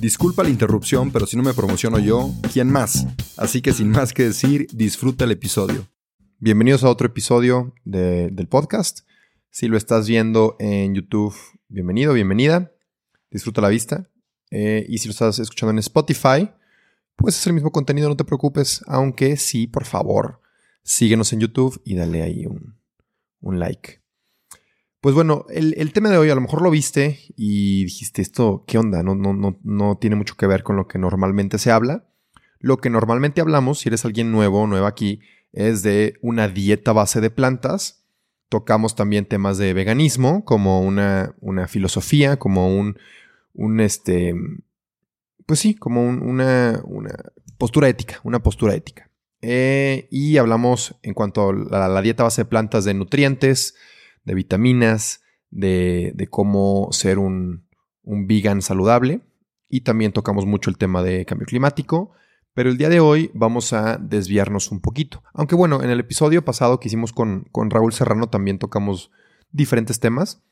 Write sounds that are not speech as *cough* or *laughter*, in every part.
Disculpa la interrupción, pero si no me promociono yo, ¿quién más? Así que sin más que decir, disfruta el episodio. Bienvenidos a otro episodio del podcast. Si lo estás viendo en YouTube, bienvenido, bienvenida. Disfruta la vista. Eh, y si lo estás escuchando en Spotify, pues es el mismo contenido, no te preocupes. Aunque sí, por favor, síguenos en YouTube y dale ahí un, un like. Pues bueno, el, tema de hoy a lo mejor lo viste y dijiste esto, ¿qué onda? No, no, no, no tiene mucho que ver con lo que normalmente se habla. Lo que normalmente hablamos, si eres alguien nuevo o nueva aquí, es de una dieta base de plantas. Tocamos también temas de veganismo, como una, una filosofía, como un, un este, pues sí, como una, una, postura ética, una postura ética. Eh, y hablamos en cuanto a la dieta base de plantas de nutrientes, de vitaminas, de, cómo ser un, un vegan saludable y también tocamos mucho el tema de cambio climático. Pero el día de hoy vamos a desviarnos un poquito. Aunque bueno, en el episodio pasado que hicimos con, con Raúl Serrano también tocamos diferentes temas.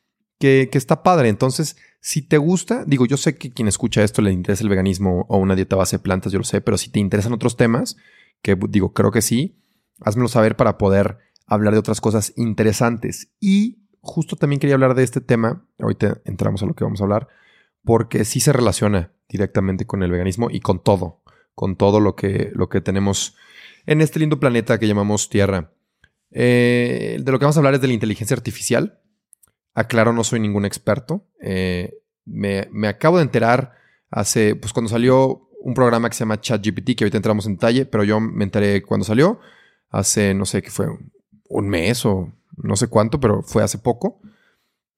Que, que, está padre. Entonces, si te gusta, digo, yo sé que quien escucha esto le interesa el veganismo o una dieta base de plantas, yo lo sé, pero si te interesan otros temas, que digo, creo que sí, házmelo saber para poder hablar de otras cosas interesantes. Y justo también quería hablar de este tema, ahorita entramos a lo que vamos a hablar, porque sí se relaciona directamente con el veganismo y con todo, con todo lo que, lo que tenemos en este lindo planeta que llamamos Tierra. Eh, de lo que vamos a hablar es de la inteligencia artificial. Aclaro, no soy ningún experto. Eh, me, me, acabo de enterar hace, pues cuando salió un programa que se llama ChatGPT, que ahorita entramos en detalle, pero yo me enteré cuando salió, hace, no sé qué fue, un mes o no sé cuánto, pero fue hace poco.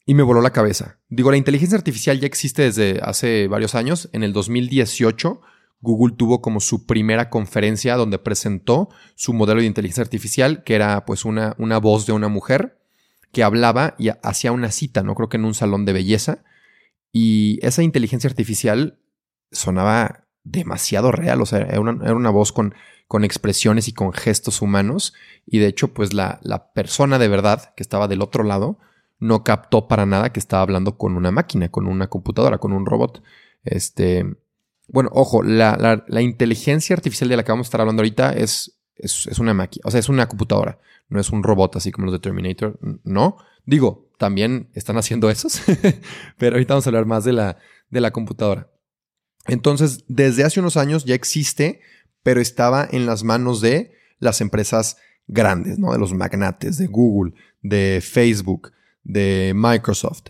Y me voló la cabeza. Digo, la inteligencia artificial ya existe desde hace varios años. En el 2018, Google tuvo como su primera conferencia donde presentó su modelo de inteligencia artificial, que era pues una, una voz de una mujer que hablaba y hacía una cita, no creo que en un salón de belleza. Y esa inteligencia artificial sonaba demasiado real, o sea, era una voz con con expresiones y con gestos humanos. Y de hecho, pues la, la, persona de verdad que estaba del otro lado no captó para nada que estaba hablando con una máquina, con una computadora, con un robot. Este, bueno, ojo, la, la, inteligencia artificial de la que vamos a estar hablando ahorita es, es, es una máquina, o sea, es una computadora, no es un robot así como los de Terminator, no. Digo, también están haciendo esos, *laughs* pero ahorita vamos a hablar más de la, de la computadora. Entonces, desde hace unos años ya existe pero estaba en las manos de las empresas grandes, ¿no? De los magnates, de Google, de Facebook, de Microsoft.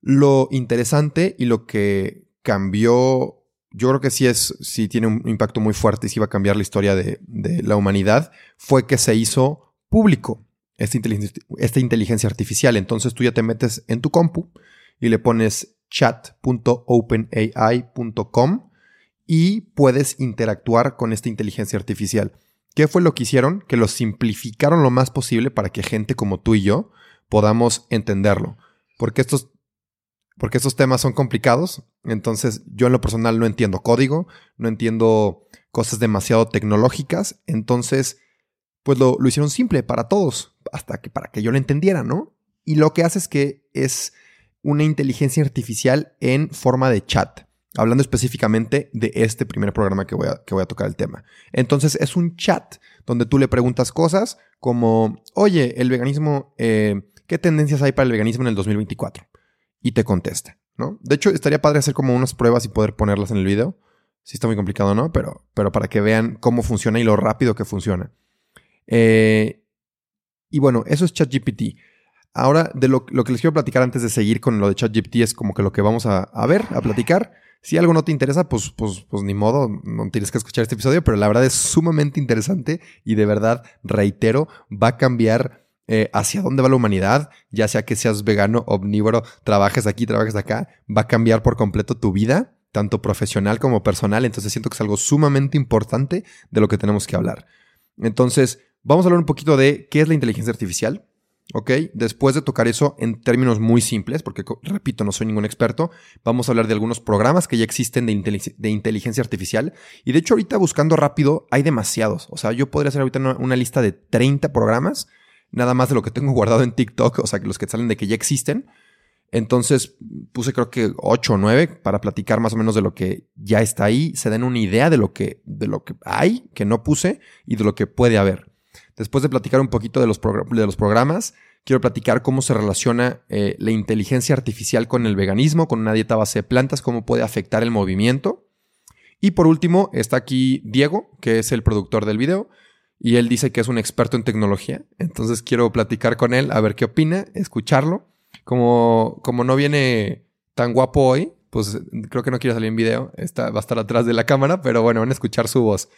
Lo interesante y lo que cambió, yo creo que sí es, sí tiene un impacto muy fuerte y sí va a cambiar la historia de, la humanidad, fue que se hizo público esta inteligencia, esta inteligencia artificial. Entonces tú ya te metes en tu compu y le pones chat.openai.com y puedes interactuar con esta inteligencia artificial. ¿Qué fue lo que hicieron? Que lo simplificaron lo más posible para que gente como tú y yo podamos entenderlo. Porque estos, porque estos temas son complicados. Entonces, yo en lo personal no entiendo código, no entiendo cosas demasiado tecnológicas. Entonces, pues lo, lo hicieron simple para todos, hasta que para que yo lo entendiera, ¿no? Y lo que hace es que es una inteligencia artificial en forma de chat hablando específicamente de este primer programa que voy, a, que voy a tocar el tema. Entonces es un chat donde tú le preguntas cosas como, oye, el veganismo, eh, ¿qué tendencias hay para el veganismo en el 2024? Y te contesta, ¿no? De hecho, estaría padre hacer como unas pruebas y poder ponerlas en el video. Sí está muy complicado, ¿no? Pero, pero para que vean cómo funciona y lo rápido que funciona. Eh, y bueno, eso es ChatGPT. Ahora, de lo, que les quiero platicar antes de seguir con lo de ChatGPT es como que lo que vamos a, ver, a platicar. Si algo no te interesa, pues, pues, pues ni modo, no tienes que escuchar este episodio, pero la verdad es sumamente interesante y de verdad, reitero, va a cambiar eh, hacia dónde va la humanidad, ya sea que seas vegano, omnívoro, trabajes aquí, trabajes acá, va a cambiar por completo tu vida, tanto profesional como personal. Entonces siento que es algo sumamente importante de lo que tenemos que hablar. Entonces, vamos a hablar un poquito de qué es la inteligencia artificial, ¿Ok? Después de tocar eso en términos muy simples, porque repito, no soy ningún experto, vamos a hablar de algunos programas que ya existen de, inteligencia artificial. Y de hecho, ahorita buscando rápido, hay demasiados. O sea, yo podría hacer ahorita una, lista de 30 programas, nada más de lo que tengo *laughs* guardado en TikTok, o sea, que los que salen de que ya existen. Entonces puse creo que 8 o 9 para platicar más o menos de lo que ya está ahí, se den una idea de lo que, de lo que hay, que no puse, y de lo que puede haber. Después de platicar un poquito de los, de los programas, quiero platicar cómo se relaciona eh, la inteligencia artificial con el veganismo, con una dieta base de plantas, cómo puede afectar el movimiento. Y por último, está aquí Diego, que es el productor del video, y él dice que es un experto en tecnología. Entonces quiero platicar con él, a ver qué opina, escucharlo. Como, como no viene tan guapo hoy, pues creo que no quiere salir en video, está, va a estar atrás de la cámara, pero bueno, van a escuchar su voz.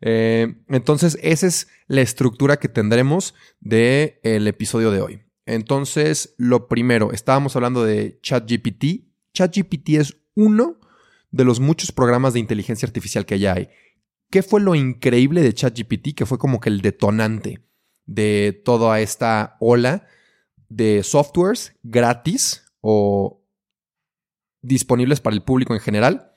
Eh, entonces, esa es la estructura que tendremos del el episodio de hoy. Entonces, lo primero, estábamos hablando de ChatGPT. ChatGPT es uno de los muchos programas de inteligencia artificial que ya hay. ¿Qué fue lo increíble de ChatGPT? Que fue como que el detonante de toda esta ola de softwares gratis o disponibles para el público en general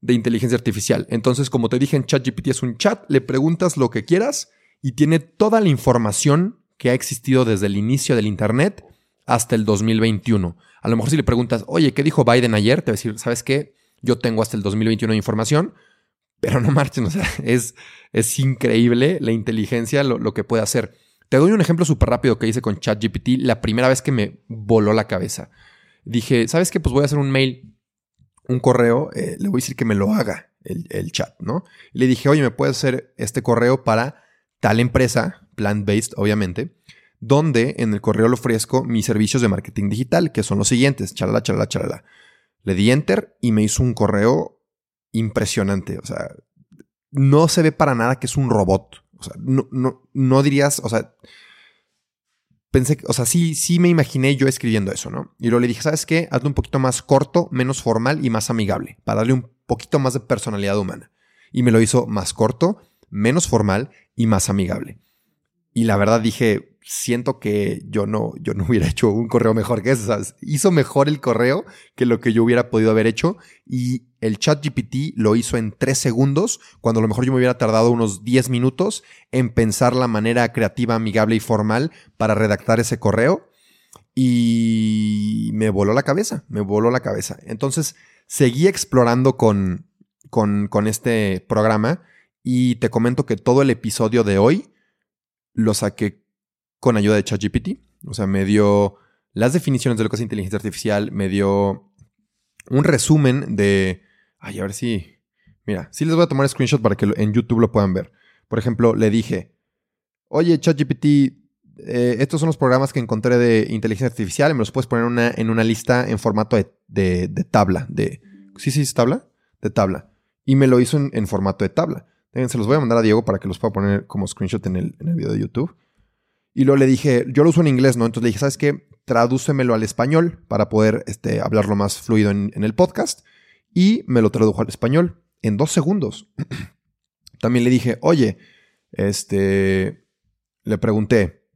de inteligencia artificial. Entonces, como te dije en ChatGPT es un chat, le preguntas lo que quieras y tiene toda la información que ha existido desde el inicio del Internet hasta el 2021. A lo mejor si le preguntas, oye, ¿qué dijo Biden ayer? Te va a decir, ¿sabes qué? Yo tengo hasta el 2021 de información, pero no marchen, *laughs* o sea, es, es increíble la inteligencia, lo, lo que puede hacer. Te doy un ejemplo súper rápido que hice con ChatGPT la primera vez que me voló la cabeza. Dije, ¿sabes qué? Pues voy a hacer un mail un correo, eh, le voy a decir que me lo haga el, chat, ¿no? le dije, oye, ¿me puedes hacer este correo para tal empresa, plant-based, obviamente, donde en el correo le ofrezco mis servicios de marketing digital, que son los siguientes, chalala, chalala, chalala. Le di enter y me hizo un correo impresionante, o sea, no se ve para nada que es un robot. O sea, no, no, no dirías, o sea, pensé, o sea, sí, sí me imaginé yo escribiendo eso, ¿no? Y luego le dije, ¿sabes qué? Hazlo un poquito más corto, menos formal y más amigable, para darle un poquito más de personalidad humana. Y me lo hizo más corto, menos formal y más amigable. Y la verdad dije, siento que yo no, yo no *laughs* hubiera hecho un correo mejor que eso. Hizo mejor el correo que lo que yo hubiera podido haber hecho. Y el chat GPT lo hizo en tres segundos, cuando a lo mejor yo me hubiera tardado unos 10 minutos en pensar la manera creativa, amigable y formal para redactar ese correo. Y me voló la cabeza, me voló la cabeza. Entonces seguí explorando con, con, con este programa y te comento que todo el episodio de hoy lo saqué con ayuda de ChatGPT. O sea, me dio las definiciones de lo que es inteligencia artificial, me dio un resumen de... Ay, a ver si... Mira, sí les voy a tomar screenshot para que en YouTube lo puedan ver. Por ejemplo, le dije, oye, ChatGPT, eh, estos son los programas que encontré de inteligencia artificial, me los puedes poner en una lista en formato de, tabla, de... ¿Sí, sí, tabla? De tabla. Y me lo hizo en, formato de tabla. Se los voy a mandar a Diego para que los pueda poner como screenshot en el video de YouTube. Y luego le dije, yo lo uso en inglés, ¿no? Entonces le dije, ¿sabes qué? Tradúcemelo al español para poder este, hablarlo más fluido en, el podcast. Y me lo tradujo al español en dos segundos. *clears throat* También le dije, oye, este, le pregunté,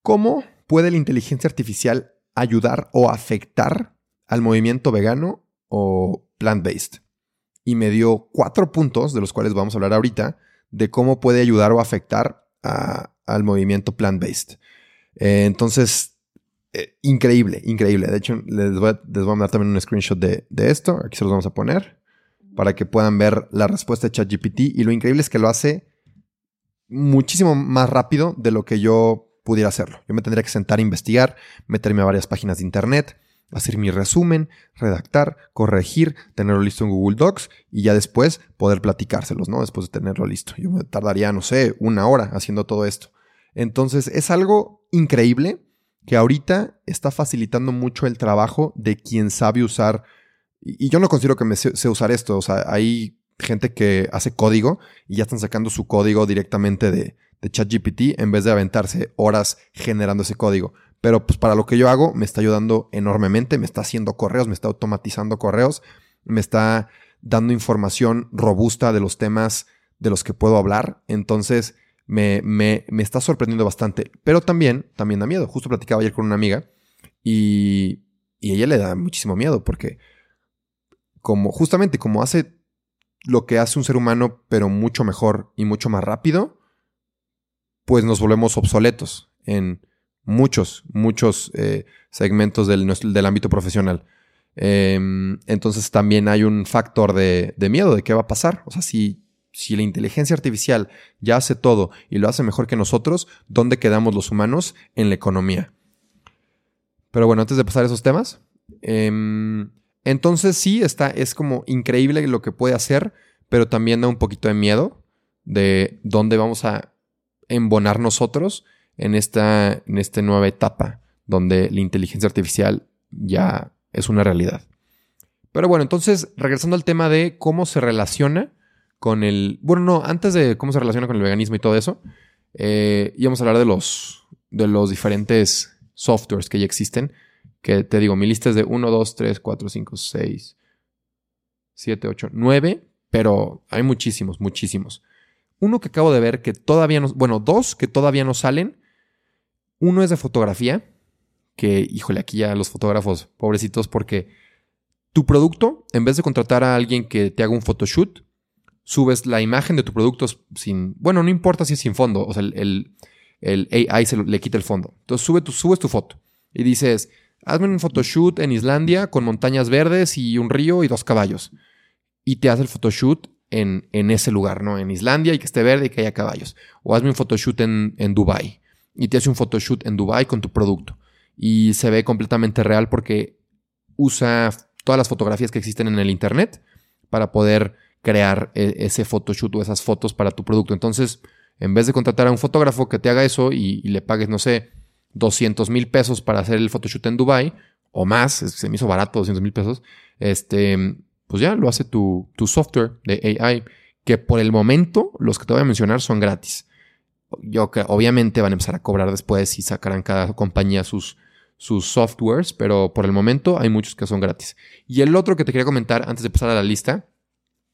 ¿cómo puede la inteligencia artificial ayudar o afectar al movimiento vegano o plant-based? Y me dio cuatro puntos, de los cuales vamos a hablar ahorita, de cómo puede ayudar o afectar a, al movimiento plant-based. Eh, entonces, eh, increíble, increíble. De hecho, les voy, a, les mandar también un screenshot de, esto. Aquí se los vamos a poner para que puedan ver la respuesta de ChatGPT. Y lo increíble es que lo hace muchísimo más rápido de lo que yo pudiera hacerlo. Yo me tendría que sentar a investigar, meterme a varias páginas de internet, hacer mi resumen, redactar, corregir, tenerlo listo en Google Docs y ya después poder platicárselos, ¿no? Después de tenerlo listo. Yo me tardaría, no sé, una hora haciendo todo esto. Entonces es algo increíble que ahorita está facilitando mucho el trabajo de quien sabe usar, y yo no considero que me sé, usar esto, o sea, hay gente que hace código y ya están sacando su código directamente de, de ChatGPT en vez de aventarse horas generando ese código. Pero pues para lo que yo hago me está ayudando enormemente, me está haciendo correos, me está automatizando correos, me está dando información robusta de los temas de los que puedo hablar. Entonces, me, me, me, está sorprendiendo bastante. Pero también, también da miedo. Justo platicaba ayer con una amiga y, y ella le da muchísimo miedo porque como justamente como hace lo que hace un ser humano, pero mucho mejor y mucho más rápido, pues nos volvemos obsoletos en muchos, muchos eh, segmentos del, del, ámbito profesional. Em, entonces también hay un factor de, de miedo de qué va a pasar. O sea, si si la inteligencia artificial ya hace todo y lo hace mejor que nosotros, ¿dónde quedamos los humanos en la economía? Pero bueno, antes de pasar a esos temas, em, entonces sí, está, es como increíble lo que puede hacer, pero también da un poquito de miedo de dónde vamos a embonar nosotros en esta, en esta nueva etapa donde la inteligencia artificial ya es una realidad. Pero bueno, entonces, regresando al tema de cómo se relaciona con el. Bueno, no, antes de cómo se relaciona con el veganismo y todo eso, eh, íbamos a hablar de los, de los diferentes softwares que ya existen. Que te digo, mi lista es de 1, 2, 3, 4, 5, 6, 7, 8, 9, pero hay muchísimos, muchísimos. Uno que acabo de ver que todavía no. Bueno, dos que todavía no salen. Uno es de fotografía, que, híjole, aquí ya los fotógrafos, pobrecitos, porque tu producto, en vez de contratar a alguien que te haga un photoshoot, subes la imagen de tu producto sin, bueno, no importa si es sin fondo, o sea, el, AI se le quita el fondo. Entonces subes tu foto y dices, hazme un photoshoot en Islandia con montañas verdes y un río y dos caballos. Y te hace el photoshoot en, en ese lugar, ¿no? En Islandia y que esté verde y que haya caballos. O hazme un photoshoot en, en Dubai y te hace un photoshoot en Dubai con tu producto. Y se ve completamente real porque usa todas las fotografías que existen en el Internet para poder crear e, ese photoshoot o esas fotos para tu producto. Entonces, en vez de contratar a un fotógrafo que te haga eso y, le pagues, no sé, 200 mil pesos para hacer el photoshoot en Dubai o más, se me hizo barato 200 mil pesos, este, pues ya lo hace tu, tu software de AI, que por el momento los que te voy a mencionar son gratis. Yo obviamente van a empezar a cobrar después y sacarán cada compañía sus, sus softwares, pero por el momento hay muchos que son gratis. Y el otro que te quería comentar antes de pasar a la lista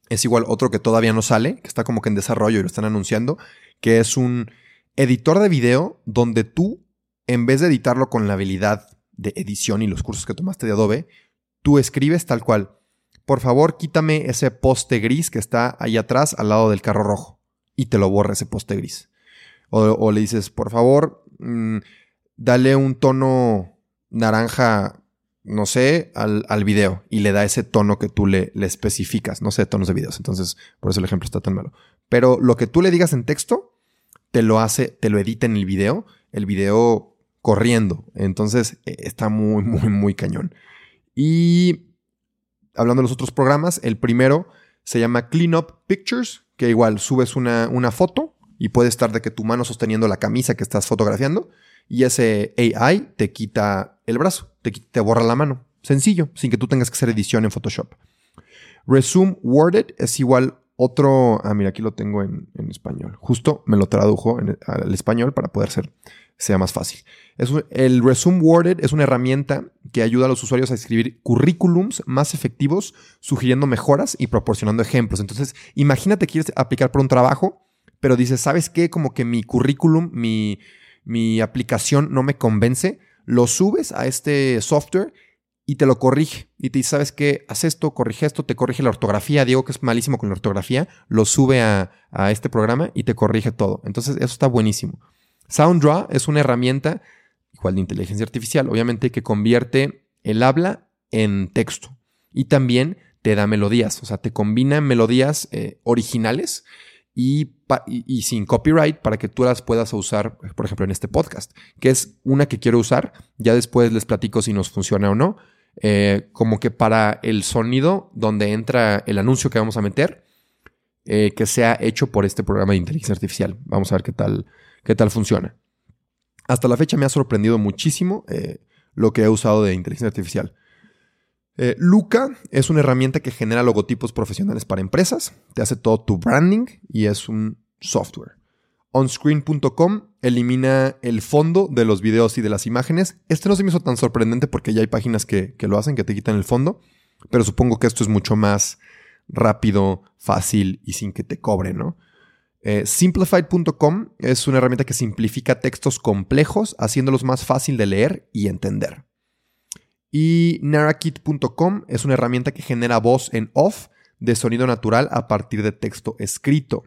es igual otro que todavía no sale, que está como que en desarrollo y lo están anunciando, que es un editor de video donde tú, en vez de editarlo con la habilidad de edición y los cursos que tomaste de Adobe, tú escribes tal cual. Por favor, quítame ese poste gris que está ahí atrás al lado del carro rojo. Y te lo borra ese poste gris. O, le dices, por favor, mm, dale un tono naranja no sé, al, al, video y le da ese tono que tú le, le, especificas, no sé, tonos de videos. Entonces, por eso el ejemplo está tan malo. Pero lo que tú le digas en texto, te lo hace, te lo edita en el video, el video corriendo. Entonces, e, está muy, muy, muy cañón. Y hablando de los otros programas, el primero se llama Clean Up Pictures, que igual subes una, una foto y puede estar de que tu mano sosteniendo la camisa que estás fotografiando y ese AI te quita el brazo, te, te borra la mano. Sencillo, sin que tú tengas que hacer edición en Photoshop. Resume Worded es igual otro. Ah, mira, aquí lo tengo en, español. Justo me lo tradujo al español para poder ser, sea más fácil. Es el Resume Worded es una herramienta que ayuda a los usuarios a escribir currículums más efectivos, sugiriendo mejoras y proporcionando ejemplos. Entonces, imagínate que quieres aplicar por un trabajo, pero dices, ¿sabes qué? Como que mi currículum, mi, mi aplicación no me convence, lo subes a este software y te lo corrige. Y te dice, ¿sabes qué? Haz esto, corrige esto, te corrige la ortografía. Diego, que es malísimo con la ortografía, lo sube a, este programa y te corrige todo. Entonces, eso está buenísimo. SoundDraw es una herramienta, igual de inteligencia artificial, obviamente, que convierte el habla en texto. Y también te da melodías, o sea, te combina melodías eh, originales y, sin copyright para que tú las puedas usar, por ejemplo, en este podcast, que es una que quiero usar. Ya después les platico si nos funciona o no. Eh, como que para el sonido donde entra el anuncio que vamos a meter, eh, que sea hecho por este programa de inteligencia artificial. Vamos a ver qué tal, qué tal funciona. Hasta la fecha me ha sorprendido muchísimo eh, lo que he usado de inteligencia artificial. Eh, Luca es una herramienta que genera logotipos profesionales para empresas, te hace todo tu branding y es un software. Onscreen.com elimina el fondo de los videos y de las imágenes. Este no se me hizo tan sorprendente porque ya hay páginas que, que lo hacen, que te quitan el fondo, pero supongo que esto es mucho más rápido, fácil y sin que te cobre, ¿no? Eh, simplified.com es una herramienta que simplifica textos complejos, haciéndolos más fácil de leer y entender. Y Narakit.com es una herramienta que genera voz en off de sonido natural a partir de texto escrito.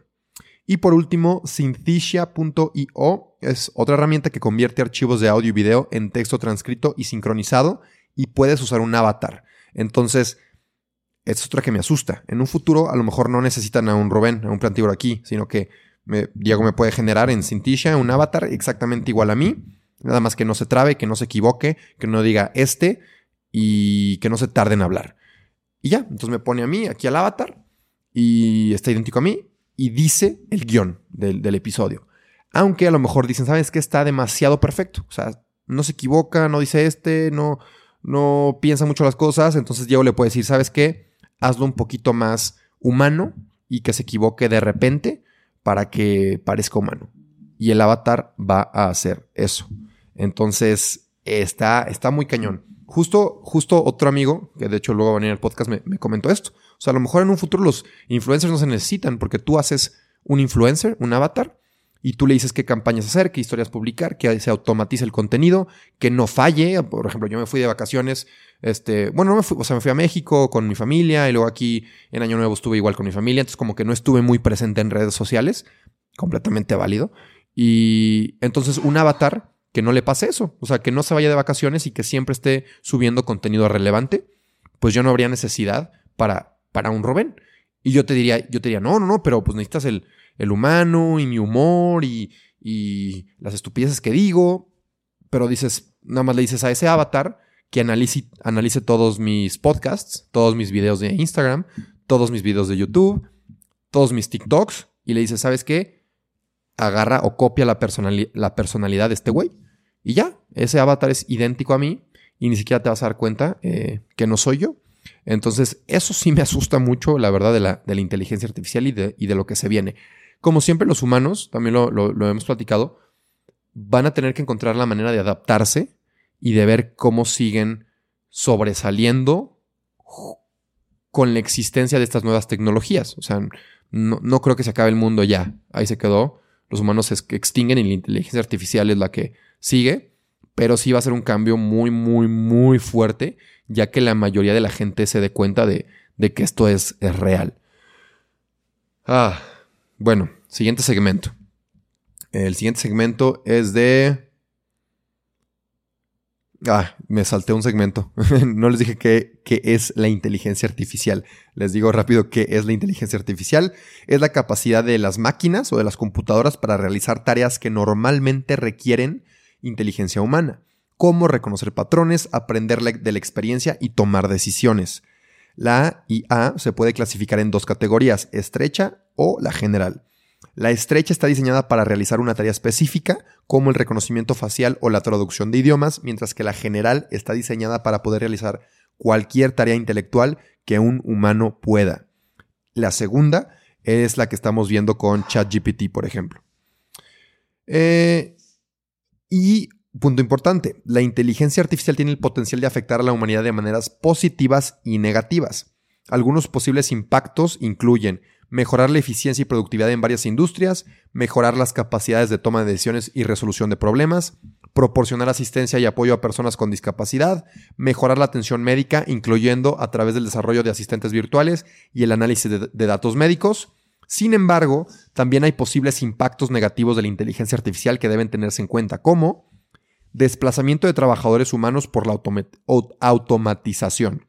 Y por último, Synthesia.io es otra herramienta que convierte archivos de audio y video en texto transcrito y sincronizado y puedes usar un avatar. Entonces, es otra que me asusta. En un futuro, a lo mejor no necesitan a un Rubén, a un plantívoro aquí, sino que Diego me puede generar en Cintisha un avatar exactamente igual a mí. Nada más que no se trabe, que no se equivoque, que no diga este y que no se tarde en hablar. Y ya, entonces me pone a mí aquí al avatar y está idéntico a mí y dice el guion del, del episodio. Aunque a lo mejor dicen, ¿sabes qué? Está demasiado perfecto. O sea, no se equivoca, no dice este, no, no piensa mucho las cosas. Entonces Diego le puede decir, ¿sabes qué? hazlo un poquito más humano y que se equivoque de repente para que parezca humano. Y el avatar va a hacer eso. Entonces, está, está muy cañón. Justo, justo otro amigo, que de hecho luego va a venir al podcast, me, me comentó esto. O sea, a lo mejor en un futuro los influencers no se necesitan porque tú haces un influencer, un avatar, y tú le dices qué campañas hacer, qué historias publicar, que se automatice el contenido, que no falle. Por ejemplo, yo me fui de vacaciones, este, bueno, no me fui, o sea, me fui a México con mi familia y luego aquí en Año Nuevo estuve igual con mi familia, entonces como que no estuve muy presente en redes sociales, completamente válido. Y entonces un avatar que no le pase eso, o sea, que no se vaya de vacaciones y que siempre esté subiendo contenido relevante, pues yo no habría necesidad para, para un Robén. Y yo te diría, yo te diría, no, no, no, pero pues necesitas el, el humano y mi humor y, y las estupideces que digo, pero dices, nada más le dices a ese avatar que analice, analice todos mis podcasts, todos mis videos de Instagram, todos mis videos de YouTube, todos mis TikToks, y le dices, ¿sabes qué? Agarra o copia la, la personalidad de este güey. Y ya, ese avatar es idéntico a mí y ni siquiera te vas a dar cuenta eh, que no soy yo. Entonces, eso sí me asusta mucho, la verdad, de la, de la inteligencia artificial y de, y de lo que se viene. Como siempre los humanos, también lo, hemos platicado, van a tener que encontrar la manera de adaptarse y de ver cómo siguen sobresaliendo con la existencia de estas nuevas tecnologías. O sea, no, creo que se acabe el mundo ya. Ahí se quedó. Los humanos se extinguen y la inteligencia artificial es la que sigue. Pero sí va a ser un cambio muy, muy, muy fuerte, ya que la mayoría de la gente se dé cuenta de, de que esto es, es real. Ah, bueno, siguiente segmento. El siguiente segmento es de... Ah, me salté un segmento. *laughs* no les dije qué, es la inteligencia artificial. Les digo rápido qué es la inteligencia artificial. Es la capacidad de las máquinas o de las computadoras para realizar tareas que normalmente requieren inteligencia humana, como reconocer patrones, aprender de la experiencia y tomar decisiones. La IA se puede clasificar en dos categorías, estrecha o la general. La estrecha está diseñada para realizar una tarea específica, como el reconocimiento facial o la traducción de idiomas, mientras que la general está diseñada para poder realizar cualquier tarea intelectual que un humano pueda. La segunda es la que estamos viendo con ChatGPT, por ejemplo. Eh, y punto importante, la inteligencia artificial tiene el potencial de afectar a la humanidad de maneras positivas y negativas. Algunos posibles impactos incluyen mejorar la eficiencia y productividad en varias industrias, mejorar las capacidades de toma de decisiones y resolución de problemas, proporcionar asistencia y apoyo a personas con discapacidad, mejorar la atención médica, incluyendo a través del desarrollo de asistentes virtuales y el análisis de, datos médicos. Sin embargo, también hay posibles impactos negativos de la inteligencia artificial que deben tenerse en cuenta, como desplazamiento de trabajadores humanos por la automatización,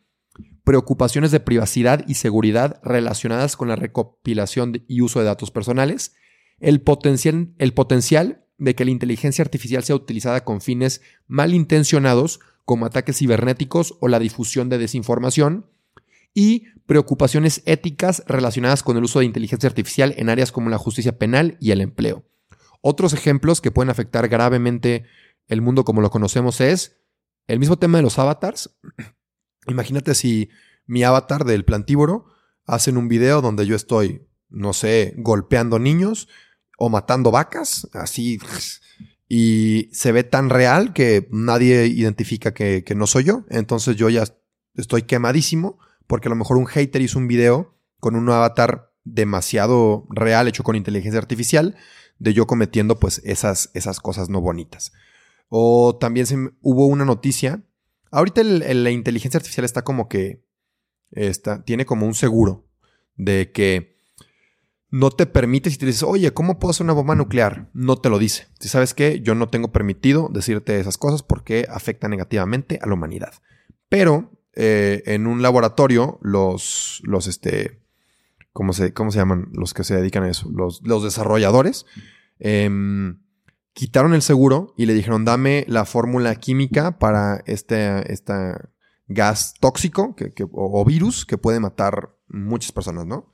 preocupaciones de privacidad y seguridad relacionadas con la recopilación y uso de datos personales, el potencial, el potencial de que la inteligencia artificial sea utilizada con fines malintencionados como ataques cibernéticos o la difusión de desinformación, y preocupaciones éticas relacionadas con el uso de inteligencia artificial en áreas como la justicia penal y el empleo. Otros ejemplos que pueden afectar gravemente el mundo como lo conocemos es el mismo tema de los avatars. Imagínate si mi avatar del plantívoro hacen un video donde yo estoy, no sé, golpeando niños o matando vacas, así, y se ve tan real que nadie identifica que, no soy yo. Entonces yo ya estoy quemadísimo porque a lo mejor un hater hizo un video con un avatar demasiado real hecho con inteligencia artificial de yo cometiendo pues esas, esas cosas no bonitas. O también hubo una noticia. Ahorita la inteligencia artificial está como que está, tiene como un seguro de que no te permite si te dices, oye, ¿cómo puedo hacer una bomba nuclear? No te lo dice. Si sabes que yo no tengo permitido decirte esas cosas porque afecta negativamente a la humanidad. Pero eh, en un laboratorio, los, los, este, ¿cómo se, ¿cómo se llaman los que se dedican a eso? Los, los desarrolladores. Em, quitaron el seguro y le dijeron, dame la fórmula química para este, esta gas tóxico o, virus que puede matar muchas personas, ¿no?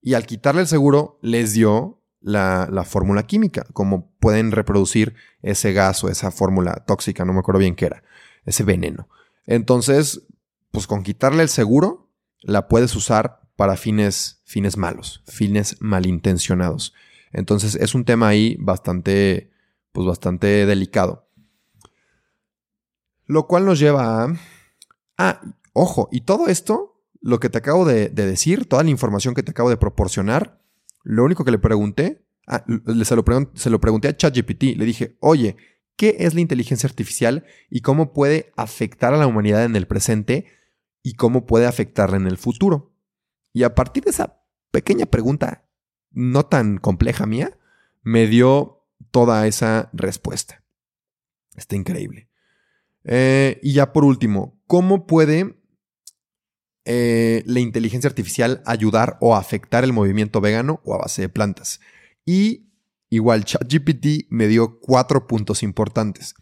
Y al quitarle el seguro, les dio la, la fórmula química, cómo pueden reproducir ese gas o esa fórmula tóxica, no me acuerdo bien qué era, ese veneno. Entonces, pues con quitarle el seguro, la puedes usar para fines, fines malos, fines malintencionados. Entonces es un tema ahí bastante, pues bastante delicado. Lo cual nos lleva a... Ah, ojo, y todo esto, lo que te acabo de, decir, toda la información que te acabo de proporcionar, lo único que le pregunté, ah, se, lo se lo pregunté a ChatGPT, le dije, oye, ¿qué es la inteligencia artificial y cómo puede afectar a la humanidad en el presente y cómo puede afectarla en el futuro? Y a partir de esa pequeña pregunta no tan compleja mía, me dio toda esa respuesta. Está increíble. Eh, y ya por último, ¿cómo puede eh, la inteligencia artificial ayudar o afectar el movimiento vegano o a base de plantas? Y igual ChatGPT me dio cuatro puntos importantes.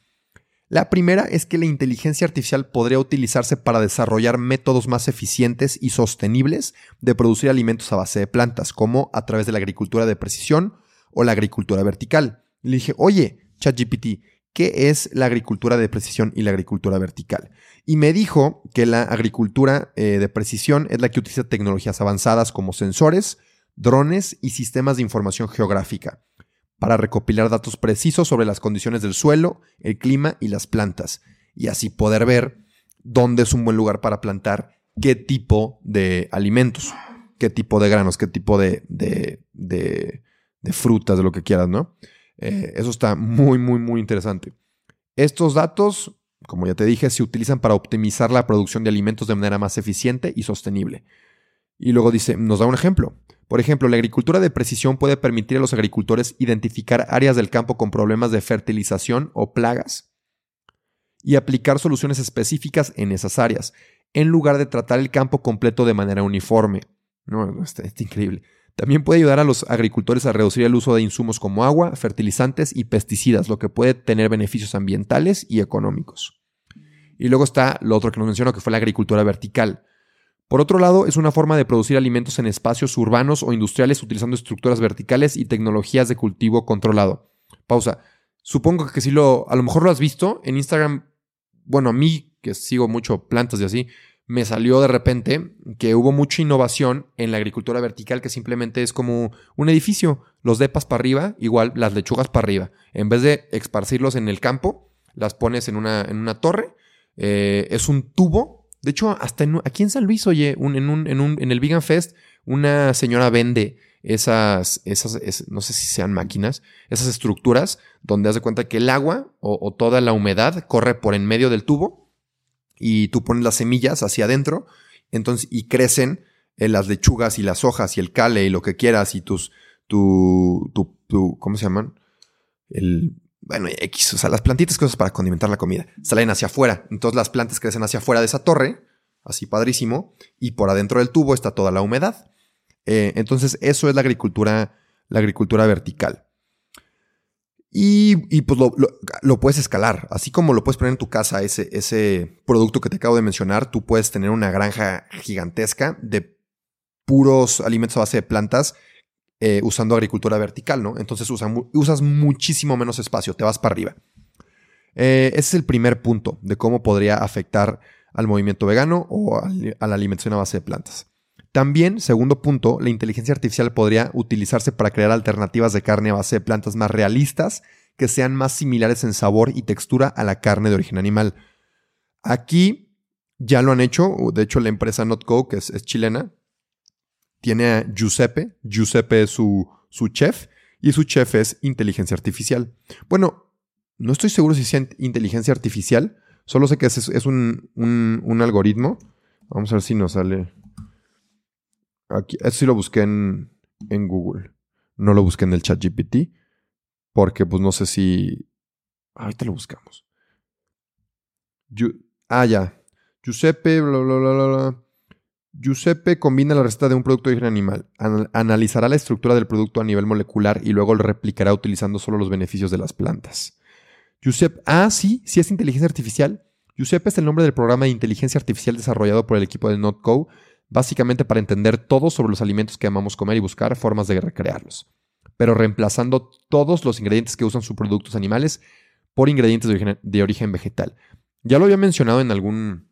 La primera es que la inteligencia artificial podría utilizarse para desarrollar métodos más eficientes y sostenibles de producir alimentos a base de plantas, como a través de la agricultura de precisión o la agricultura vertical. Le dije, oye, ChatGPT, ¿qué es la agricultura de precisión y la agricultura vertical? Y me dijo que la agricultura eh, de precisión es la que utiliza tecnologías avanzadas como sensores, drones y sistemas de información geográfica para recopilar datos precisos sobre las condiciones del suelo, el clima y las plantas, y así poder ver dónde es un buen lugar para plantar qué tipo de alimentos, qué tipo de granos, qué tipo de, de, de, frutas, de lo que quieras, ¿no? Eh, eso está muy, muy, muy interesante. Estos datos, como ya te dije, se utilizan para optimizar la producción de alimentos de manera más eficiente y sostenible. Y luego dice, nos da un ejemplo. Por ejemplo, la agricultura de precisión puede permitir a los agricultores identificar áreas del campo con problemas de fertilización o plagas y aplicar soluciones específicas en esas áreas, en lugar de tratar el campo completo de manera uniforme. No, está, increíble. También puede ayudar a los agricultores a reducir el uso de insumos como agua, fertilizantes y pesticidas, lo que puede tener beneficios ambientales y económicos. Y luego está lo otro que nos mencionó, que fue la agricultura vertical. Por otro lado, es una forma de producir alimentos en espacios urbanos o industriales utilizando estructuras verticales y tecnologías de cultivo controlado. Pausa. Supongo que si lo, a lo mejor lo has visto en Instagram. Bueno, a mí, que sigo mucho plantas y así, me salió de repente que hubo mucha innovación en la agricultura vertical que simplemente es como un edificio. Los depas para arriba, igual las lechugas para arriba. En vez de esparcirlos en el campo, las pones en una, en una torre. Eh, es un tubo de hecho, hasta aquí en San Luis, oye, en, un, en, el Vegan Fest, una señora vende esas, esas no sé si sean máquinas, esas estructuras donde hace cuenta que el agua o, toda la humedad corre por en medio del tubo y tú pones las semillas hacia adentro entonces, y crecen eh, las lechugas y las hojas y el cale y lo que quieras y tus, tu, tu, tu ¿cómo se llaman? El, bueno, X, o sea, las plantitas, cosas para condimentar la comida, salen hacia afuera. Entonces las plantas crecen hacia afuera de esa torre, así padrísimo, y por adentro del tubo está toda la humedad. Eh, entonces eso es la agricultura, la agricultura vertical. Y, pues lo, puedes escalar, así como lo puedes poner en tu casa, ese, ese producto que te acabo de mencionar, tú puedes tener una granja gigantesca de puros alimentos a base de plantas eh, usando agricultura vertical, ¿no? Entonces usas muchísimo menos espacio, te vas para arriba. Eh, ese es el primer punto de cómo podría afectar al movimiento vegano o a la alimentación a base de plantas. También, segundo punto, la inteligencia artificial podría utilizarse para crear alternativas de carne a base de plantas más realistas que sean más similares en sabor y textura a la carne de origen animal. Aquí ya lo han hecho, de hecho la empresa NotCo, que es, chilena, tiene a Giuseppe, Giuseppe es su, su chef, y su chef es inteligencia artificial. Bueno, no estoy seguro si sea inteligencia artificial, solo sé que es, un, un, algoritmo. Vamos a ver si nos sale. Aquí, esto sí lo busqué en, en Google. No lo busqué en el chat GPT. Porque pues no sé si... Ahorita lo buscamos. ah, ya. Giuseppe. Giuseppe combina la receta de un producto de origen animal, analizará la estructura del producto a nivel molecular y luego lo replicará utilizando solo los beneficios de las plantas. Giuseppe, ah, sí, sí es inteligencia artificial. Giuseppe es el nombre del programa de inteligencia artificial desarrollado por el equipo de NotCo, básicamente para entender todo sobre los alimentos que amamos comer y buscar formas de recrearlos pero reemplazando todos los ingredientes que usan sus productos animales por ingredientes de origen, vegetal. Ya lo había mencionado en algún,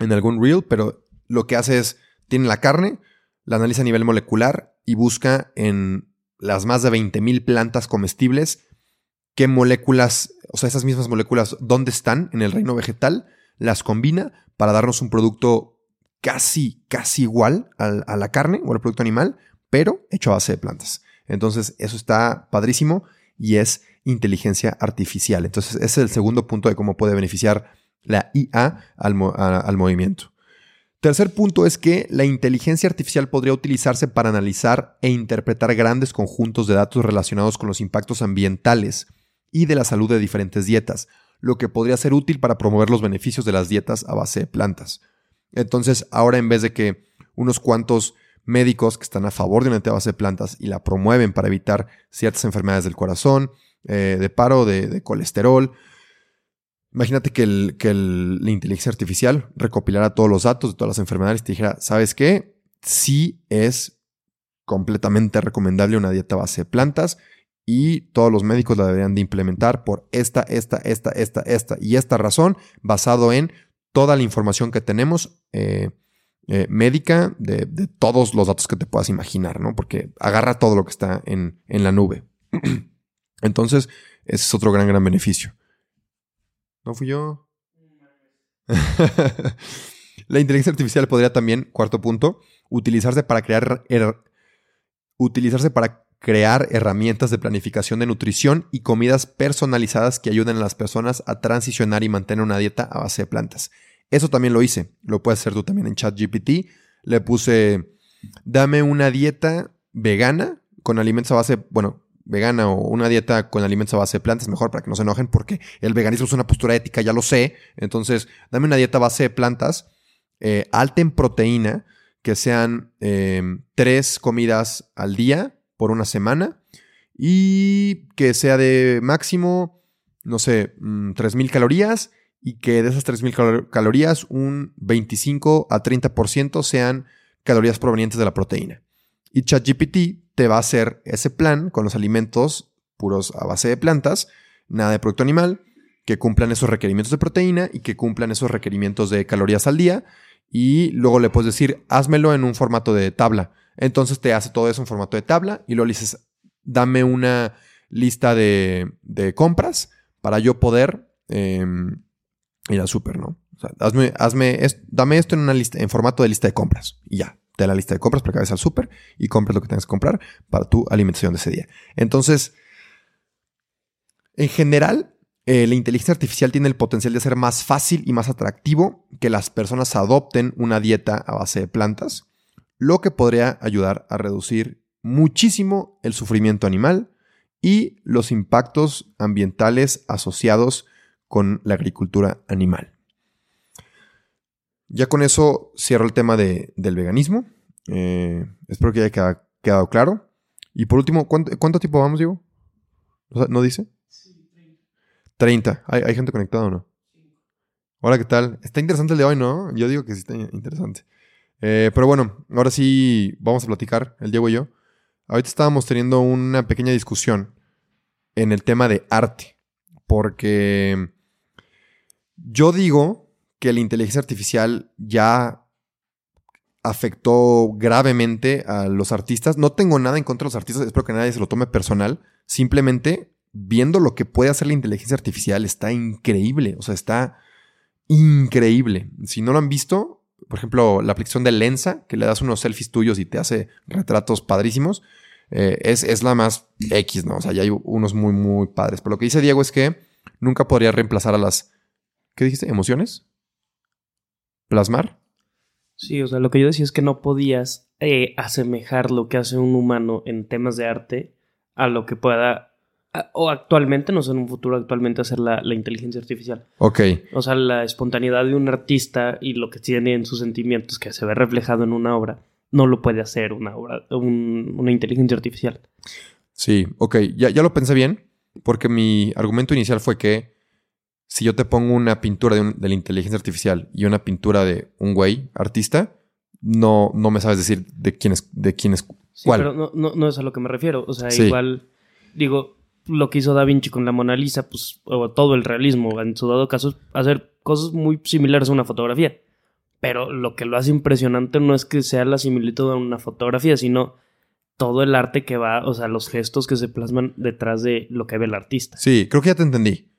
en algún reel, pero lo que hace es, tiene la carne, la analiza a nivel molecular y busca en las más de 20.000 plantas comestibles qué moléculas, o sea, esas mismas moléculas, dónde están en el reino vegetal, las combina para darnos un producto casi, casi igual a la carne o al producto animal, pero hecho a base de plantas. Entonces, eso está padrísimo y es inteligencia artificial. Entonces, ese es el segundo punto de cómo puede beneficiar la IA al, movimiento. Tercer punto es que la inteligencia artificial podría utilizarse para analizar e interpretar grandes conjuntos de datos relacionados con los impactos ambientales y de la salud de diferentes dietas, lo que podría ser útil para promover los beneficios de las dietas a base de plantas. Entonces, ahora en vez de que unos cuantos médicos que están a favor de una dieta base de plantas y la promueven para evitar ciertas enfermedades del corazón, eh, de paro, de, colesterol. Imagínate que, el, que la inteligencia artificial recopilara todos los datos de todas las enfermedades y te dijera, ¿sabes qué? Sí es completamente recomendable una dieta base de plantas y todos los médicos la deberían de implementar por esta, esta, esta, esta, esta y esta razón, basado en toda la información que tenemos eh, eh, médica de, todos los datos que te puedas imaginar, ¿no? Porque agarra todo lo que está en, en la nube. *clears throat* Entonces, ese es otro gran, gran beneficio. ¿No fui yo? *laughs* la inteligencia artificial podría también, cuarto punto, utilizarse para crear utilizarse para crear herramientas de planificación de nutrición y comidas personalizadas que ayuden a las personas a transicionar y mantener una dieta a base de plantas. Eso también lo hice. Lo puedes hacer tú también en ChatGPT. Le puse, dame una dieta vegana con alimentos a base, bueno, vegana o una dieta con alimentos a base de plantas, mejor para que no se enojen, porque el veganismo es una postura ética, ya lo sé. Entonces, dame una dieta a base de plantas, eh, alta en proteína, que sean eh, tres comidas al día por una semana y que sea de máximo, no sé, 3.000 mm, calorías y que de esas 3.000 calorías un 25 a 30% sean calorías provenientes de la proteína. Y ChatGPT te va a hacer ese plan con los alimentos puros a base de plantas, nada de producto animal, que cumplan esos requerimientos de proteína y que cumplan esos requerimientos de calorías al día. Y luego le puedes decir, házmelo en un formato de tabla. Entonces te hace todo eso en formato de tabla y luego le dices, dame una lista de, compras para yo poder em, ir al súper, ¿no? O sea, hazme, hazme dame esto en una lista, en formato de lista de compras. Y ya, te da la lista de compras para que vayas al súper y compres lo que tengas que comprar para tu alimentación de ese día. Entonces, en general, eh, la inteligencia artificial tiene el potencial de ser más fácil y más atractivo que las personas adopten una dieta a base de plantas, lo que podría ayudar a reducir muchísimo el sufrimiento animal y los impactos ambientales asociados con la agricultura animal. Ya con eso cierro el tema del veganismo. Eh, espero que haya quedado, claro. Y por último, ¿cuánto, tiempo vamos, Diego? ¿No dice? Sí, 30. ¿Hay, gente conectada o no? Hola, ¿qué tal? Está interesante el de hoy, ¿no? Yo digo que sí está interesante. Eh, pero bueno, ahora sí vamos a platicar, el Diego y yo. Ahorita estábamos teniendo una pequeña discusión en el tema de arte. Porque Yo digo que la inteligencia artificial ya afectó gravemente a los artistas. No tengo nada en contra de los artistas, espero que nadie se lo tome personal. Simplemente viendo lo que puede hacer la inteligencia artificial está increíble. O sea, está increíble. Si no lo han visto, por ejemplo, la aplicación de Lensa, que le das unos selfies tuyos y te hace retratos padrísimos, eh, es, es, la más X, ¿no? O sea, ya hay unos muy, muy padres. Pero lo que dice Diego es que nunca podría reemplazar a las, ¿qué dijiste? ¿Emociones? ¿Plasmar? Sí, o sea, lo que yo decía es que no podías eh, asemejar lo que hace un humano en temas de arte a lo que pueda, o actualmente, no sé, en un futuro actualmente hacer la, inteligencia artificial. Ok. O sea, la espontaneidad de un artista y lo que tiene en sus sentimientos que se ve reflejado en una obra, no lo puede hacer una obra, una inteligencia artificial. Sí, ok, ya, ya lo pensé bien, porque mi argumento inicial fue que si yo te pongo una pintura de, la inteligencia artificial y una pintura de un güey artista, no, no me sabes decir de quién es, de quién es cuál. pero no, no, es a lo que me refiero. O sea, igual, digo, lo que hizo Da Vinci con la Mona Lisa, pues, o todo el realismo, en su dado caso, hacer cosas muy similares a una fotografía. Pero lo que lo hace impresionante no es que sea la similitud a una fotografía, sino todo el arte que va, o sea, los gestos que se plasman detrás de lo que ve el artista. Sí, creo que ya te entendí.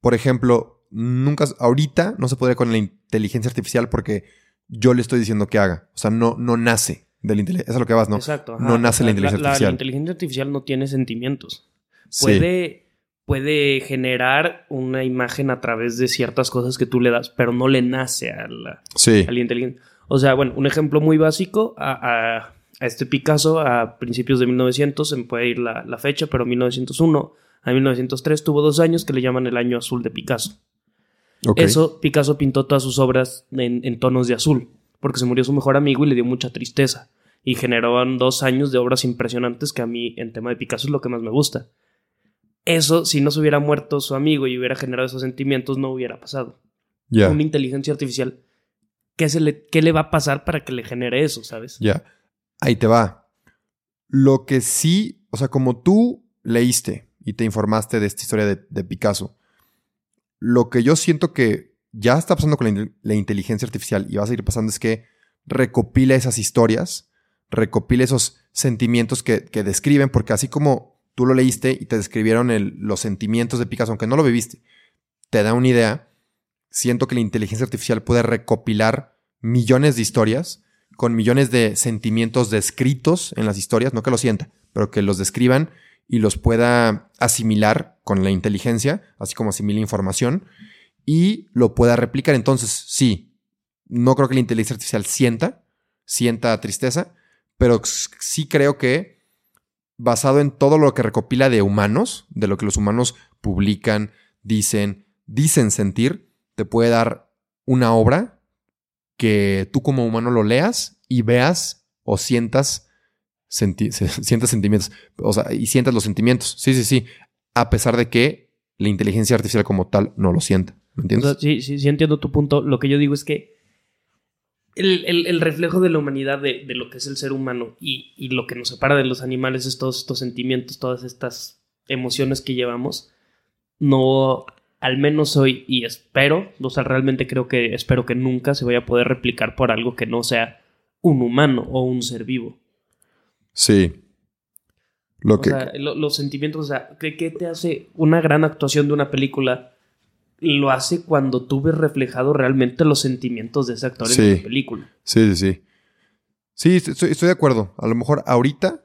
Por ejemplo, nunca, ahorita no se podría con la inteligencia artificial porque yo le estoy diciendo que haga. O sea, no, no nace de la inteligencia. Eso es lo que vas, ¿no? Exacto. No nace la, inteligencia artificial. La, inteligencia artificial no tiene sentimientos. Puede, puede generar una imagen a través de ciertas cosas que tú le das, pero no le nace a la, sí. a la inteligencia. O sea, bueno, un ejemplo muy básico, a, a, este Picasso, a principios de 1900, se me puede ir la, la fecha, pero 1901 a 1903 tuvo dos años que le llaman el año azul de Picasso. Eso, Picasso pintó todas sus obras en, tonos de azul, porque se murió su mejor amigo y le dio mucha tristeza. Y generaban dos años de obras impresionantes que a mí, en tema de Picasso, es lo que más me gusta. Eso, si no se hubiera muerto su amigo y hubiera generado esos sentimientos, no hubiera pasado. Una inteligencia artificial, ¿qué, se le, ¿qué le va a pasar para que le genere eso, sabes? Ya. Ahí te va. Lo que sí, o sea, como tú leíste y te informaste de esta historia de, Picasso. Lo que yo siento que ya está pasando con la, inteligencia artificial y va a seguir pasando es que recopila esas historias, recopila esos sentimientos que, describen, porque así como tú lo leíste y te describieron los sentimientos de Picasso, aunque no lo viviste, te da una idea. Siento que la inteligencia artificial puede recopilar millones de historias con millones de sentimientos descritos en las historias, no que lo sienta, pero que los describan y los pueda asimilar con la inteligencia, así como asimila información, y lo pueda replicar. Entonces, sí, no creo que la inteligencia artificial sienta, sienta tristeza, pero sí creo que basado en todo lo que recopila de humanos, de lo que los humanos publican, dicen, dicen sentir, te puede dar una obra que tú como humano lo leas y veas o sientas *laughs* sientas sentimientos, o sea, y sientas los sentimientos. Sí, sí, sí. A pesar de que la inteligencia artificial como tal no lo sienta. ¿Me entiendes? sí, sí, sí entiendo tu punto. Lo que yo digo es que el, reflejo de la humanidad, de, lo que es el ser humano y, y, lo que nos separa de los animales es todos estos sentimientos, todas estas emociones que llevamos. No, al menos hoy, y espero, o sea, realmente creo que espero que nunca se vaya a poder replicar por algo que no sea un humano o un ser vivo. Sí. Lo que... los sentimientos, o sea, ¿qué, te hace una gran actuación de una película? Lo hace cuando tú ves reflejado realmente los sentimientos de ese actor en la película. Sí, sí, sí. Sí, estoy, estoy, de acuerdo. A lo mejor ahorita,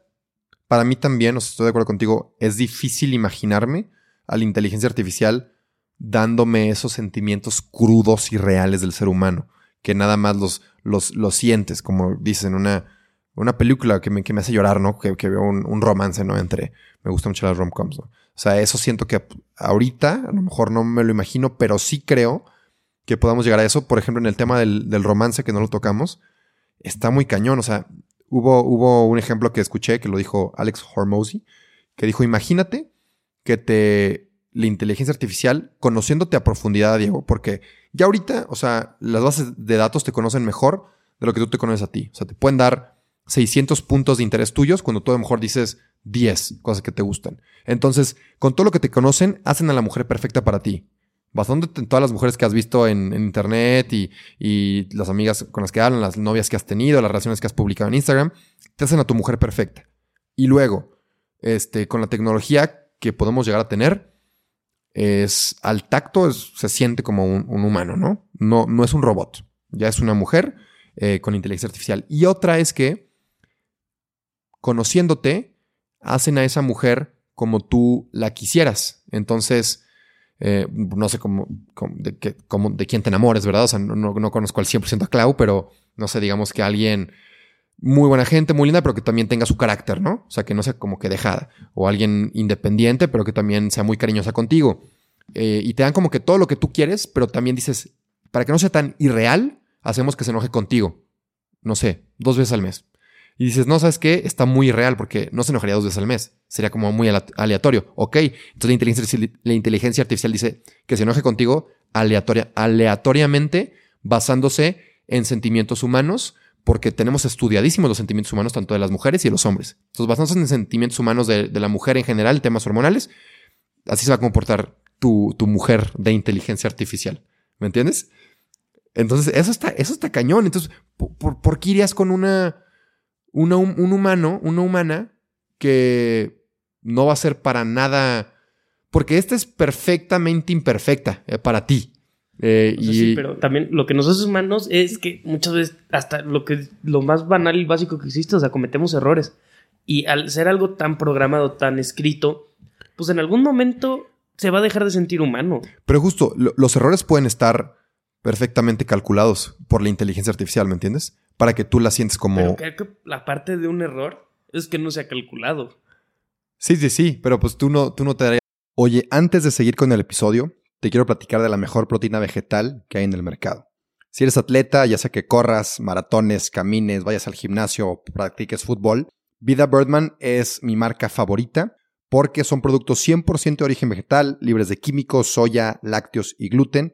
para mí también, o sea, estoy de acuerdo contigo, es difícil imaginarme a la inteligencia artificial dándome esos sentimientos crudos y reales del ser humano, que nada más los, los, los sientes, como dices en una una película que me, que me hace llorar, ¿no? Que, que veo un, romance, ¿no? Entre, me gustan mucho las rom-coms, ¿no? O sea, eso siento que ahorita, a lo mejor no me lo imagino, pero sí creo que podamos llegar a eso. Por ejemplo, en el tema del, romance, que no lo tocamos, está muy cañón. O sea, hubo, hubo un ejemplo que escuché, que lo dijo Alex Hormozy, que dijo, imagínate que te, la inteligencia artificial, conociéndote a profundidad, Diego, porque ya ahorita, o sea, las bases de datos te conocen mejor de lo que tú te conoces a ti. O sea, te pueden dar 600 puntos de interés tuyos cuando tú a lo mejor dices 10 cosas que te gustan. Entonces, con todo lo que te conocen, hacen a la mujer perfecta para ti. basándote en todas las mujeres que has visto en, internet y, y, las amigas con las que hablan, las novias que has tenido, las relaciones que has publicado en Instagram, te hacen a tu mujer perfecta. Y luego, este, con la tecnología que podemos llegar a tener, es al tacto se siente como un, humano, ¿no? ¿no? No es un robot, ya es una mujer eh, con inteligencia artificial. Y otra es que, conociéndote, hacen a esa mujer como tú la quisieras. Entonces, eh, no sé cómo, de, quién te enamores, ¿verdad? O sea, no, no, conozco al 100% a Clau, pero no sé, digamos que alguien muy buena gente, muy linda, pero que también tenga su carácter, ¿no? O sea, que no sea como que dejada. O alguien independiente, pero que también sea muy cariñosa contigo. Eh, y te dan como que todo lo que tú quieres, pero también dices, para que no sea tan irreal, hacemos que se enoje contigo. No sé, dos veces al mes. Y dices, no, ¿sabes qué? Está muy irreal porque no se enojaría dos veces al mes. Sería como muy aleatorio. Ok, entonces la inteligencia, la inteligencia artificial dice que se enoje contigo aleatoria, aleatoriamente basándose en sentimientos humanos porque tenemos estudiadísimos los sentimientos humanos tanto de las mujeres y de los hombres. Entonces, basándose en sentimientos humanos de, la mujer en general, temas hormonales, así se va a comportar tu, mujer de inteligencia artificial. ¿Me entiendes? Entonces, eso está, eso está cañón. Entonces, ¿por, qué irías con una, un humano, una humana que no va a ser para nada... Porque esta es perfectamente imperfecta eh, para ti. Eh, y... Sí, pero también lo que nos hace humanos es que muchas veces hasta lo que lo más banal y básico que existe, o sea, cometemos errores. Y al ser algo tan programado, tan escrito, pues en algún momento se va a dejar de sentir humano. Pero justo, los errores pueden estar perfectamente calculados por la inteligencia artificial, ¿me entiendes? Para que tú la sientes como... Pero creo que la parte de un error es que no se ha calculado. Sí, sí, sí, pero pues tú no, tú no te darías... Oye, antes de seguir con el episodio, te quiero platicar de la mejor proteína vegetal que hay en el mercado. Si eres atleta, ya sea que corras, maratones, camines, vayas al gimnasio o practiques fútbol, Vida Birdman es mi marca favorita porque son productos 100% de origen vegetal, libres de químicos, soya, lácteos y gluten,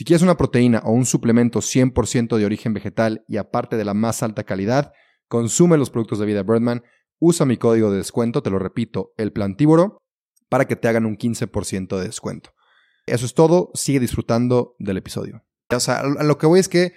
Si quieres una proteína o un suplemento 100% de origen vegetal y aparte de la más alta calidad, consume los productos de Vida Birdman, usa mi código de descuento, te lo repito, El Plantívoro, para que te hagan un 15% de descuento. Eso es todo. Sigue disfrutando del episodio. O sea, a lo que voy es que.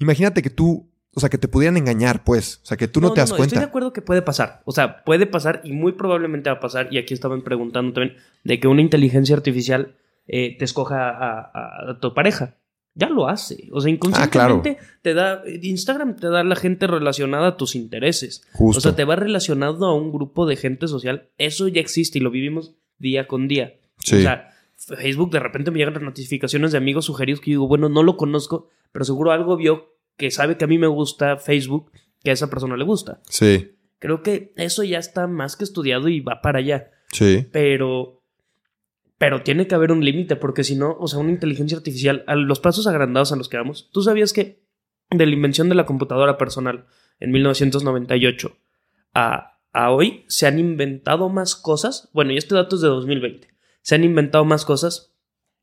Imagínate que tú. O sea, que te pudieran engañar, pues. O sea, que tú no, te das cuenta. Estoy de acuerdo que puede pasar. O sea, puede pasar y muy probablemente va a pasar. Y aquí estaban preguntando también de que una inteligencia artificial eh, te escoja a, tu pareja. Ya lo hace. O sea, inconscientemente ah, te da. Instagram te da la gente relacionada a tus intereses. O sea, te va relacionado a un grupo de gente social. Eso ya existe y lo vivimos día con día. Sí. O sea, Facebook de repente me llegan las notificaciones de amigos sugeridos que digo, bueno, no lo conozco, pero seguro algo vio que sabe que a mí me gusta Facebook, que a esa persona le gusta. Sí. Creo que eso ya está más que estudiado y va para allá. Sí. Pero pero tiene que haber un límite porque si no, o sea, una inteligencia artificial, a los pasos agrandados a los que vamos, tú sabías que de la invención de la computadora personal en 1998 a, a hoy se han inventado más cosas, bueno, y este dato es de 2020, se han inventado más cosas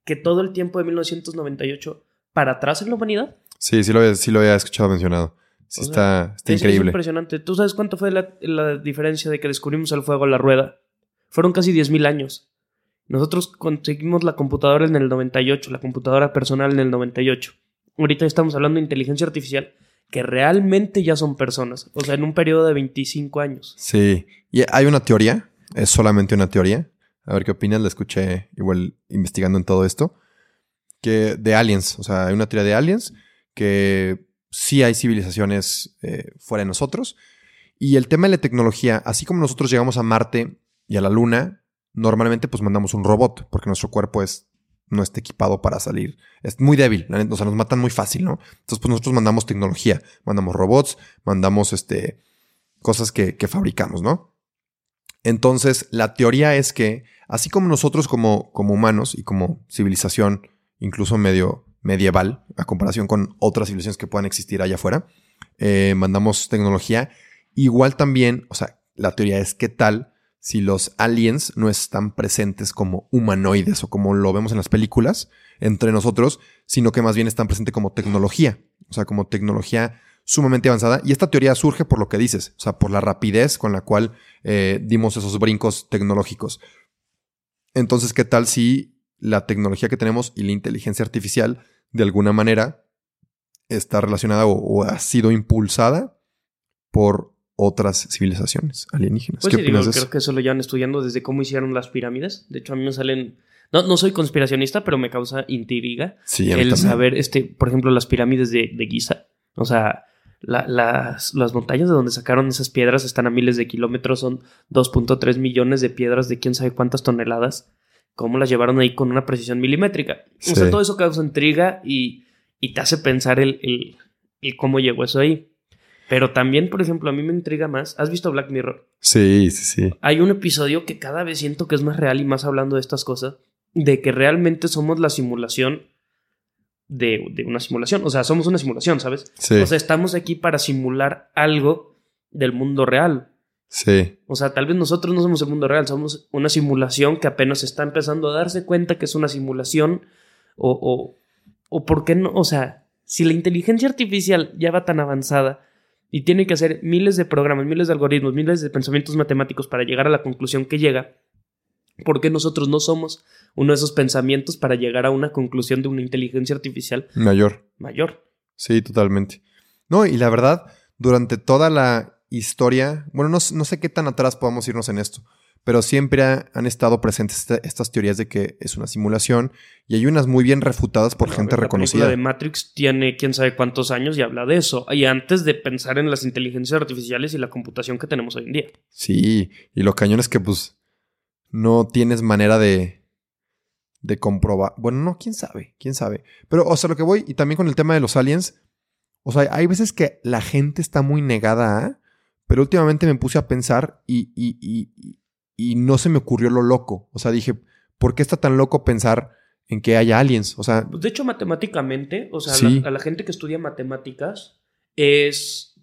que todo el tiempo de 1998 para atrás en la humanidad. Sí, sí lo, había, sí lo había escuchado mencionado. Sí, está, está increíble. Es impresionante. ¿Tú sabes cuánto fue la, la, diferencia de que descubrimos el fuego a la rueda? Fueron casi 10.000 años. Nosotros conseguimos la computadora en el 98, la computadora personal en el 98. Ahorita estamos hablando de inteligencia artificial que realmente ya son personas, o sea, en un periodo de 25 años. Sí, y hay una teoría, es solamente una teoría, a ver qué opinas, la escuché igual investigando en todo esto, que de aliens, o sea, hay una teoría de aliens que sí hay civilizaciones eh, fuera de nosotros. Y el tema de la tecnología, así como nosotros llegamos a Marte y a la Luna, normalmente pues mandamos un robot, porque nuestro cuerpo es, no está equipado para salir. Es muy débil, o sea, nos matan muy fácil, ¿no? Entonces pues nosotros mandamos tecnología, mandamos robots, mandamos este, cosas que, que fabricamos, ¿no? Entonces, la teoría es que, así como nosotros como, como humanos y como civilización, incluso medio medieval, a comparación con otras civilizaciones que puedan existir allá afuera, eh, mandamos tecnología, igual también, o sea, la teoría es qué tal si los aliens no están presentes como humanoides o como lo vemos en las películas entre nosotros, sino que más bien están presentes como tecnología, o sea, como tecnología sumamente avanzada. Y esta teoría surge por lo que dices, o sea, por la rapidez con la cual eh, dimos esos brincos tecnológicos. Entonces, ¿qué tal si la tecnología que tenemos y la inteligencia artificial de alguna manera está relacionada o ha sido impulsada por otras civilizaciones alienígenas. Pues sí, digo, creo que eso lo llevan estudiando desde cómo hicieron las pirámides. De hecho, a mí me salen. No, no soy conspiracionista, pero me causa intriga el saber, este, por ejemplo, las pirámides de, Giza. O sea, las, las, montañas de donde sacaron esas piedras están a miles de kilómetros, son 2.3 millones de piedras de quién sabe cuántas toneladas. ¿Cómo las llevaron ahí con una precisión milimétrica? O sea, todo eso causa intriga y, y te hace pensar el, el, el cómo llegó eso ahí. Pero también, por ejemplo, a mí me intriga más. ¿Has visto Black Mirror? Sí, sí, sí. Hay un episodio que cada vez siento que es más real y más hablando de estas cosas, de que realmente somos la simulación de, una simulación. O sea, somos una simulación, ¿sabes? Sí. O sea, estamos aquí para simular algo del mundo real. Sí. O sea, tal vez nosotros no somos el mundo real, somos una simulación que apenas está empezando a darse cuenta que es una simulación. O, o, o por qué no, o sea, si la inteligencia artificial ya va tan avanzada y tiene que hacer miles de programas, miles de algoritmos, miles de pensamientos matemáticos para llegar a la conclusión que llega, ¿por qué nosotros no somos uno de esos pensamientos para llegar a una conclusión de una inteligencia artificial mayor? Mayor. Sí, totalmente. No, y la verdad, durante toda la historia, bueno, no, no sé qué tan atrás podamos irnos en esto, pero siempre han estado presentes estas teorías de que es una simulación y hay unas muy bien refutadas por gente reconocida. La de Matrix tiene quién sabe cuántos años y habla de eso, y antes de pensar en las inteligencias artificiales y la computación que tenemos hoy en día. Sí, y lo cañón es que pues no tienes manera de de comprobar. Bueno, no, quién sabe, quién sabe. Pero, o sea, lo que voy, y también con el tema de los aliens, o sea, hay veces que la gente está muy negada a, pero últimamente me puse a pensar y, y, y no se me ocurrió lo loco. O sea, dije, ¿por qué está tan loco pensar en que haya aliens? O sea. Pues, de hecho, matemáticamente, o sea, a la gente que estudia matemáticas es,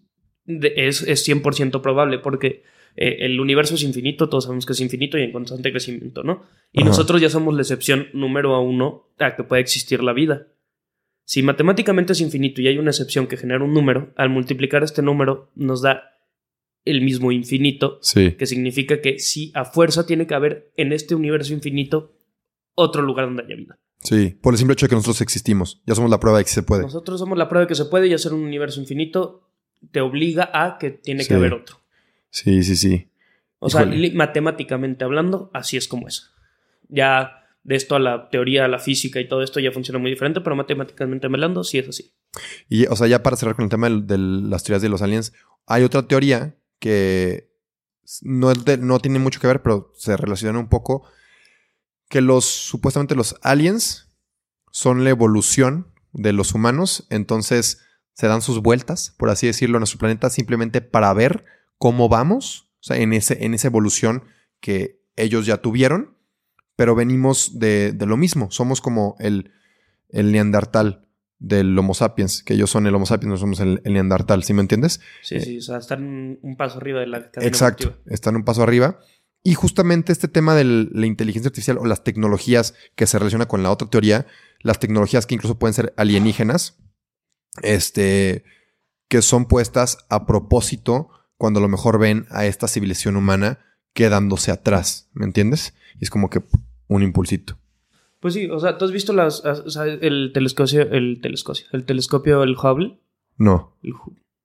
es, es 100% probable porque eh, el universo es infinito, todos sabemos que es infinito y en constante crecimiento, ¿no? Y nosotros ya somos la excepción número uno a que puede existir la vida. Si matemáticamente es infinito y hay una excepción que genera un número, al multiplicar este número nos da el mismo infinito, que significa que sí, a fuerza tiene que haber en este universo infinito otro lugar donde haya vida. Sí, por el simple hecho de que nosotros existimos, ya somos la prueba de que se puede. Nosotros somos la prueba de que se puede y hacer un universo infinito te obliga a que tiene que haber otro. Sí, sí, sí. O sea, matemáticamente hablando, así es como es. Ya de esto a la teoría, a la física y todo esto ya funciona muy diferente, pero matemáticamente hablando, sí es así. Y, o sea, ya para cerrar con el tema de las teorías de los aliens, hay otra teoría que no, no tiene mucho que ver, pero se relaciona un poco, que los supuestamente los aliens son la evolución de los humanos, entonces se dan sus vueltas, por así decirlo, en nuestro planeta simplemente para ver cómo vamos, o sea, en, ese, en esa evolución que ellos ya tuvieron, pero venimos de, de lo mismo, somos como el, el neandertal del Homo sapiens, que ellos son el Homo sapiens, nosotros somos el, Neandertal, ¿sí me entiendes? Sí, sí, o sea, están un paso arriba de la Exacto, están un paso arriba. Y justamente este tema de la inteligencia artificial o las tecnologías que se relaciona con la otra teoría, las tecnologías que incluso pueden ser alienígenas, este, que son puestas a propósito cuando a lo mejor ven a esta civilización humana quedándose atrás, ¿me entiendes? Y es como que un impulsito. Pues sí, o sea, ¿tú has visto las, el telescopio, el telescopio, el telescopio, el Hubble? No.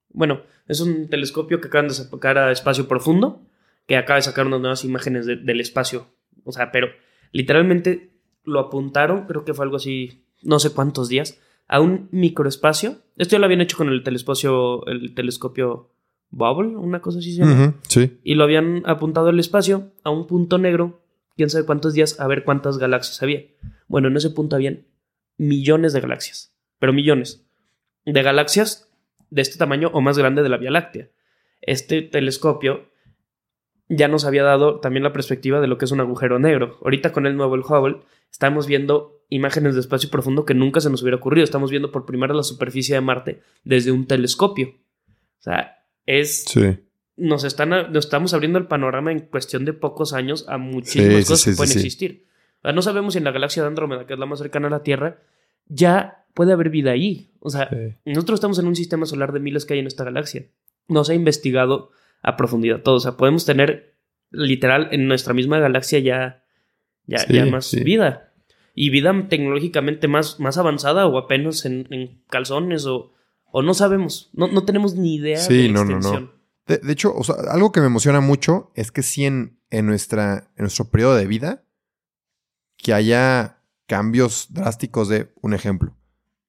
bueno, es un telescopio que acaban de sacar a espacio profundo, que acaba de sacar unas nuevas imágenes del espacio. O sea, pero literalmente lo apuntaron, creo que fue algo así, no sé cuántos días, a un microespacio. Esto ya lo habían hecho con el telescopio, el telescopio Bubble, una cosa así se llama. sí. Y lo habían apuntado al espacio a un punto negro quién sabe cuántos días a ver cuántas galaxias había. Bueno, en ese punto habían millones de galaxias, pero millones de galaxias de este tamaño o más grande de la Vía Láctea. Este telescopio ya nos había dado también la perspectiva de lo que es un agujero negro. Ahorita con el nuevo el Hubble estamos viendo imágenes de espacio profundo que nunca se nos hubiera ocurrido. Estamos viendo por primera la superficie de Marte desde un telescopio. O sea, es... Sí. Nos, están, nos estamos abriendo el panorama en cuestión de pocos años a muchísimas Sí, cosas sí, que pueden existir. No sabemos si en la galaxia de Andrómeda, que es la más cercana a la Tierra, ya puede haber vida ahí. O sea, nosotros estamos en un sistema solar de miles que hay en esta galaxia. No se ha investigado a profundidad todo. O sea, podemos tener literal en nuestra misma galaxia ya, ya, más vida. Y vida tecnológicamente más, más avanzada o apenas en, en calzones o, o no sabemos. No, no tenemos ni idea de no, no. De, hecho, o sea, algo que me emociona mucho es que sí en, en, nuestra, en nuestro periodo de vida, que haya cambios drásticos de un ejemplo.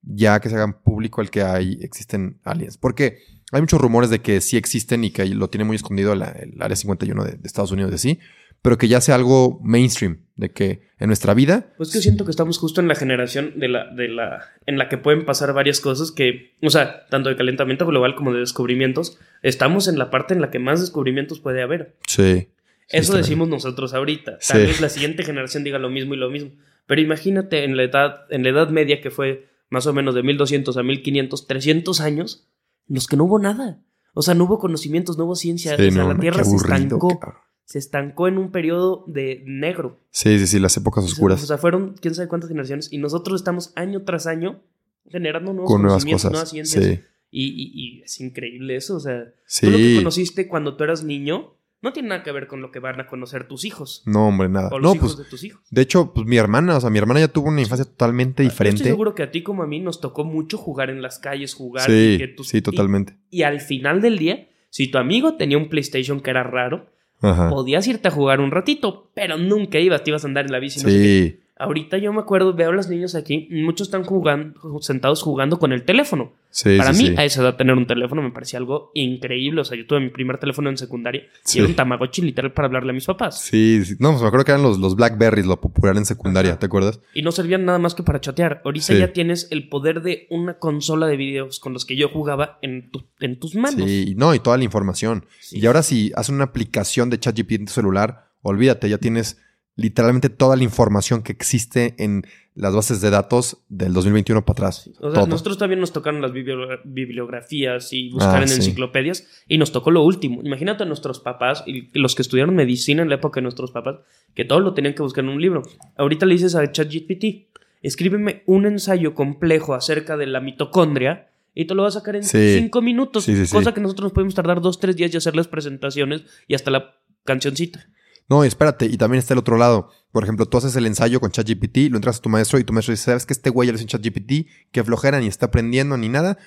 Ya que se hagan público el que hay, existen aliens. Porque hay muchos rumores de que sí existen y que lo tiene muy escondido la- el Área 51 de, de Estados Unidos de sí, pero que ya sea algo mainstream, de que en nuestra vida Pues que siento que estamos justo en la generación de la, de la, en la que pueden pasar varias cosas que, o sea, tanto de calentamiento global como de descubrimientos, estamos en la parte en la que más descubrimientos puede haber. sí. Eso decimos nosotros ahorita. Tal Sí. vez la siguiente generación diga lo mismo y lo mismo. Pero imagínate en la edad, en la edad media que fue más o menos de 1200 a 1500, 300 años, en los que no hubo nada. O sea, no hubo conocimientos, no hubo ciencia. Sí, o sea, no, la Tierra se estancó. cabrón. Se estancó en un periodo de negro. Sí, sí, sí, las épocas O oscuras. sea, fueron quién sabe cuántas generaciones. Y nosotros estamos año tras año generando nuevos con nuevas conocimientos, cosas. nuevas ciencias. Sí, Y, y- y es increíble eso. O sea, sí. tú lo que conociste cuando tú eras niño no tiene nada que ver con lo que van a conocer tus hijos. No, hombre, nada. O los No, hijos pues de tus hijos. De hecho, pues mi hermana, o sea, mi hermana ya tuvo una infancia totalmente diferente. Estoy seguro que a ti como a mí nos tocó mucho jugar en las calles, jugar. Sí, y que tus- sí, totalmente. Y, y al final del día, si tu amigo tenía un PlayStation que era raro, Ajá. podías irte a jugar un ratito, pero nunca ibas, te ibas a andar en la bici. no sé qué. Ahorita yo me acuerdo, veo a los niños aquí, muchos están jugando, sentados jugando con el teléfono. sí, Para sí, mí, sí. a esa edad, tener un teléfono me parecía algo increíble. O sea, yo tuve mi primer teléfono en secundaria y era un Tamagotchi literal para hablarle a mis papás. Sí, sí. No, pues me acuerdo que eran los, los Blackberries, lo popular en secundaria, Ajá. ¿te acuerdas? Y no servían nada más que para chatear. Ahorita ya tienes el poder de una consola de videos con los que yo jugaba en, tu- en tus manos. Sí, no, y toda la información. Y ahora si haces una aplicación de ChatGPT en tu celular, olvídate, ya tienes literalmente toda la información que existe en las bases de datos del 2021 para atrás. O sea, nosotros también nos tocaron las biblio- bibliografías y buscar Ah, en sí. enciclopedias y nos tocó lo último. Imagínate a nuestros papás y los que estudiaron medicina en la época de nuestros papás, que todo lo tenían que buscar en un libro. Ahorita le dices a ChatGPT, escríbeme un ensayo complejo acerca de la mitocondria y te lo va a sacar en Sí. cinco minutos, Sí, cosa que nosotros nos podemos tardar dos, tres días y hacerles presentaciones y hasta la cancioncita. No, espérate, y también está el otro lado. Por ejemplo, tú haces el ensayo con ChatGPT, lo entras a tu maestro y tu maestro dice, ¿sabes que este güey ya lo hizo en ChatGPT? Que flojera, ni está aprendiendo ni nada.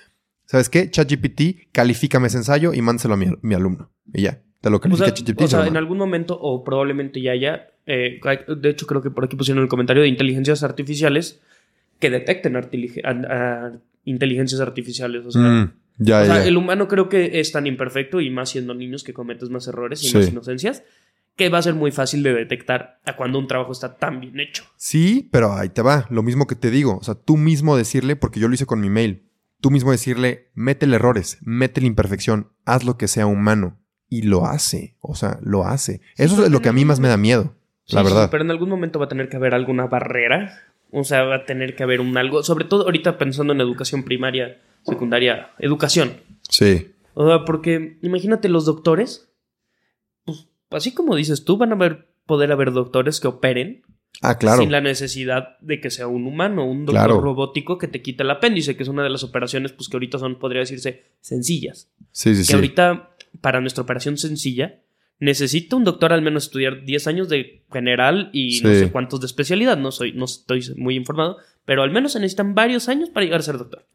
¿Sabes qué? ChatGPT, califícame ese ensayo y mándaselo a mi, mi alumno. Y ya, te lo O califica sea, ChatGPT. o sea, en manda. algún momento, o probablemente ya haya, eh, de hecho creo que por aquí pusieron el comentario de inteligencias artificiales que detecten artili- a- a- inteligencias artificiales. O sea, Mm, ya, o sea, ya. el humano creo que es tan imperfecto y más siendo niños que cometes más errores y Sí. más inocencias que va a ser muy fácil de detectar a cuando un trabajo está tan bien hecho. Sí, pero ahí te va. Lo mismo que te digo. O sea, tú mismo decirle, porque yo lo hice con mi mail, tú mismo decirle, métele errores, métele imperfección, haz lo que sea humano. Y lo hace. O sea, lo hace. Eso es lo que a mí más me da miedo. la sí, verdad. pero en algún momento va a tener que haber alguna barrera. O sea, va a tener que haber un algo. Sobre todo ahorita pensando en educación primaria, secundaria, educación. Sí. O sea, porque imagínate los doctores. Así como dices tú, van a haber, poder haber doctores que operen Ah, claro. sin la necesidad de que sea un humano, un doctor Claro. robótico que te quite el apéndice, que es una de las operaciones pues, que ahorita son, podría decirse, sencillas. Sí, sí, que sí. ahorita, para nuestra operación sencilla, necesita un doctor al menos estudiar 10 años de general y no sé cuántos de especialidad, no, soy, no estoy muy informado, pero al menos se necesitan varios años para llegar a ser doctor.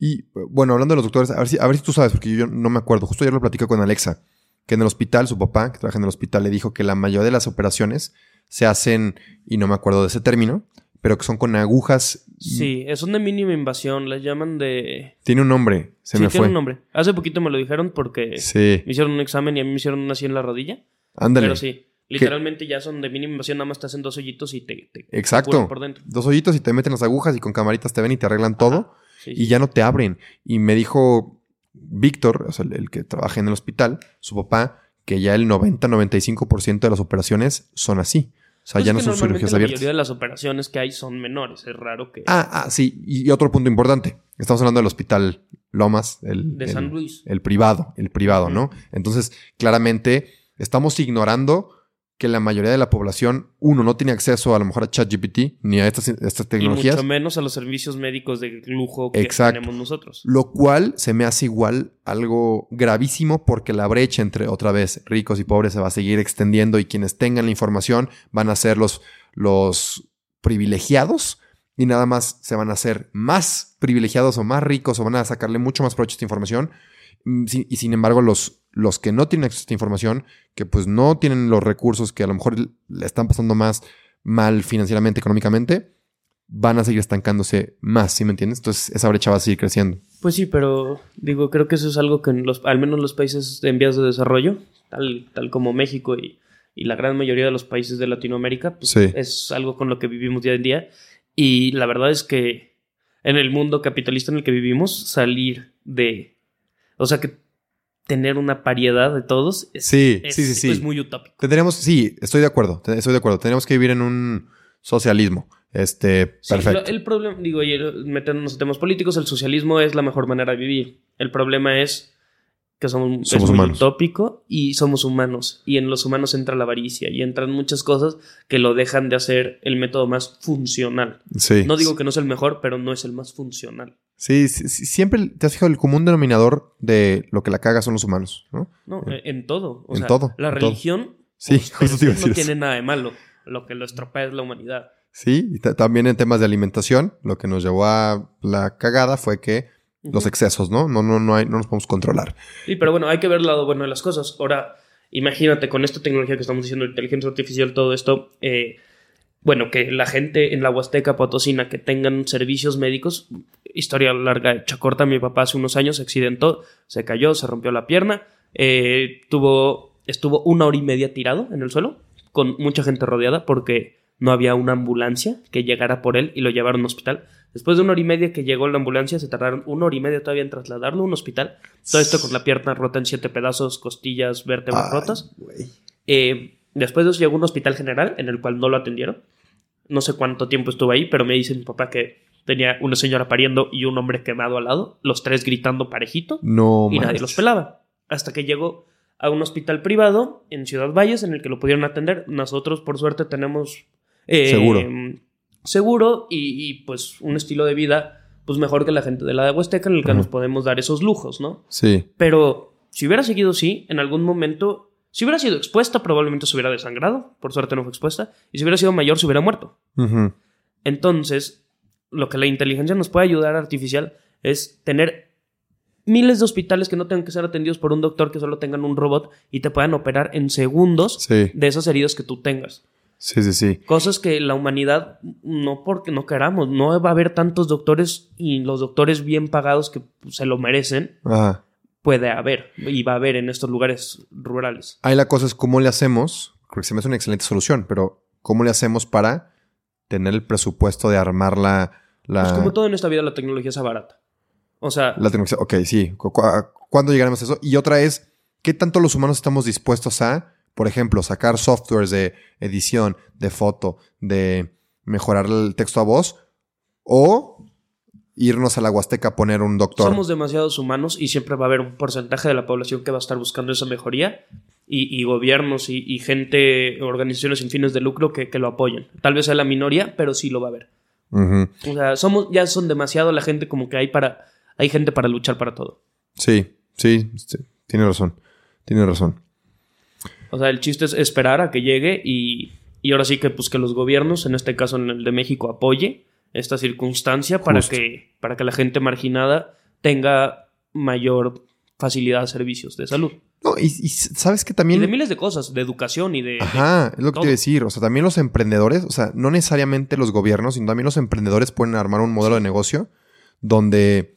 Y bueno, hablando de los doctores, a ver si, a ver si tú sabes, porque yo no me acuerdo. Justo ayer lo platicé con Alexa, que en el hospital, su papá, que trabaja en el hospital, le dijo que la mayoría de las operaciones se hacen, y no me acuerdo de ese término, pero que son con agujas. Sí, son de mínima invasión, las llaman de... Tiene un nombre, se sí, me tiene fue. un nombre. Hace poquito me lo dijeron porque Sí, me hicieron un examen y a mí me hicieron una así en la rodilla. ándale. Pero sí, literalmente ya son de mínima invasión, nada más te hacen dos hoyitos y te, te Exacto. cubren por dentro. Dos hoyitos y te meten las agujas y con camaritas te ven y te arreglan todo Sí, y ya no te abren. Y me dijo Víctor, o sea, el, el que trabaja en el hospital, su papá, que ya el 90-95% de las operaciones son así. O sea, Pues ya no son cirugías La abiertas. mayoría de las operaciones que hay son menores. Es raro que. Ah, ah, sí. Y, otro punto importante. Estamos hablando del hospital Lomas, el, de el- San Luis. el privado, el privado, ¿no? Entonces, claramente, estamos ignorando que la mayoría de la población, uno, no tiene acceso a lo mejor a ChatGPT ni a estas, estas y tecnologías. mucho menos a los servicios médicos de lujo que Exacto. tenemos nosotros. Lo cual se me hace igual algo gravísimo porque la brecha entre otra vez ricos y pobres se va a seguir extendiendo y quienes tengan la información van a ser los, los privilegiados y nada más se van a hacer más privilegiados o más ricos o van a sacarle mucho más provecho a esta información. Mm, Y sin embargo, los, los que no tienen acceso a esta información, que pues no tienen los recursos que a lo mejor le están pasando más mal financieramente, económicamente, van a seguir estancándose más, ¿sí me entiendes? Entonces esa brecha va a seguir creciendo. Pues sí, pero digo, creo que eso es algo que en los, al menos los países en vías de desarrollo, tal, tal como México y, y la gran mayoría de los países de Latinoamérica, pues Sí. es algo con lo que vivimos día en día. Y la verdad es que en el mundo capitalista en el que vivimos, salir de... O sea, que tener una variedad de todos es, Sí, es- sí, sí, sí. es muy utópico. Tendríamos, sí, estoy de acuerdo, estoy de acuerdo. Tenemos que vivir en un socialismo. Este, Sí, perfecto. lo- el problema, digo, metiéndonos en temas políticos, el socialismo es la mejor manera de vivir. El problema es que somos, es muy utópico y somos humanos. Y en los humanos entra la avaricia y entran muchas cosas que lo dejan de hacer el método más funcional. Sí. No digo que no es el mejor, pero no es el más funcional. Sí, sí, sí, siempre te has fijado el común denominador de lo que la caga son los humanos, ¿no? No, eh, en todo. O En sea, todo, La en religión pues, *laughs* no tiene nada de malo. Lo que lo estropea es la humanidad. Sí, y ta- también en temas de alimentación, lo que nos llevó a la cagada fue que los excesos, ¿no? No, no, no, hay, no nos podemos controlar. Sí, pero bueno, hay que ver el lado bueno de las cosas. Ahora, imagínate con esta tecnología que estamos diciendo, inteligencia artificial, todo esto, eh, bueno, que la gente en la Huasteca Potosina que tengan servicios médicos, historia larga, hecha corta, mi papá hace unos años se accidentó, se cayó, se rompió la pierna, eh, tuvo, estuvo una hora y media tirado en el suelo, con mucha gente rodeada, porque no había una ambulancia que llegara por él y lo llevaron a un hospital. Después de una hora y media que llegó la ambulancia, se tardaron una hora y media todavía en trasladarlo a un hospital. Todo esto con la pierna rota en siete pedazos, costillas, vértebras Ay, rotas. Eh, después de eso llegó a un hospital general en el cual no lo atendieron. No sé cuánto tiempo estuvo ahí, pero me dice mi papá que tenía una señora pariendo y un hombre quemado al lado, los tres gritando parejito No, y nadie los pelaba. Hasta que llegó a un hospital privado en Ciudad Valles en el que lo pudieron atender. Nosotros, por suerte, tenemos eh, Seguro. Seguro y, y, pues un estilo de vida pues mejor que la gente de la de Huasteca en el que nos podemos dar esos lujos, ¿no? Sí, Pero si hubiera seguido así, en algún momento, si hubiera sido expuesta, probablemente se hubiera desangrado. Por suerte no fue expuesta. Y si hubiera sido mayor, se hubiera muerto. Entonces, lo que la inteligencia nos puede ayudar artificial es tener miles de hospitales que no tengan que ser atendidos por un doctor, que solo tengan un robot y te puedan operar en segundos sí, de esas heridas que tú tengas. Sí, sí, sí. Cosas que la humanidad, no porque no queramos, no va a haber tantos doctores y los doctores bien pagados que se lo merecen, Ajá. puede haber y va a haber en estos lugares rurales. Ahí la cosa es cómo le hacemos, creo que se me hace una excelente solución, pero ¿cómo le hacemos para tener el presupuesto de armar la... la Pues como todo en esta vida, la tecnología es barata. O sea, La tecnología. Ok, sí. ¿Cu- cu- ¿Cuándo llegaremos a eso? Y otra es, ¿qué tanto los humanos estamos dispuestos a, por ejemplo, sacar softwares de edición, de foto, de mejorar el texto a voz? O irnos a la Huasteca a poner un doctor. somos demasiados humanos y siempre va a haber un porcentaje de la población que va a estar buscando esa mejoría y, y gobiernos y, y gente, organizaciones sin fines de lucro que, que lo apoyen. Tal vez sea la minoría, pero sí lo va a haber. O sea, somos, ya son demasiado la gente como que hay para, hay gente para luchar para todo. Sí, sí, sí, tiene razón. Tiene razón. O sea, el chiste es esperar a que llegue y, y ahora sí que pues que los gobiernos, en este caso en el de México, apoye esta circunstancia para que, para que la gente marginada tenga mayor facilidad a servicios de salud. No, y, y sabes que Y también. de miles de cosas, de educación y de... de- Ajá, es lo que te iba a decir. O sea, también los emprendedores, o sea, no necesariamente los gobiernos, sino también los emprendedores pueden armar un modelo de negocio donde,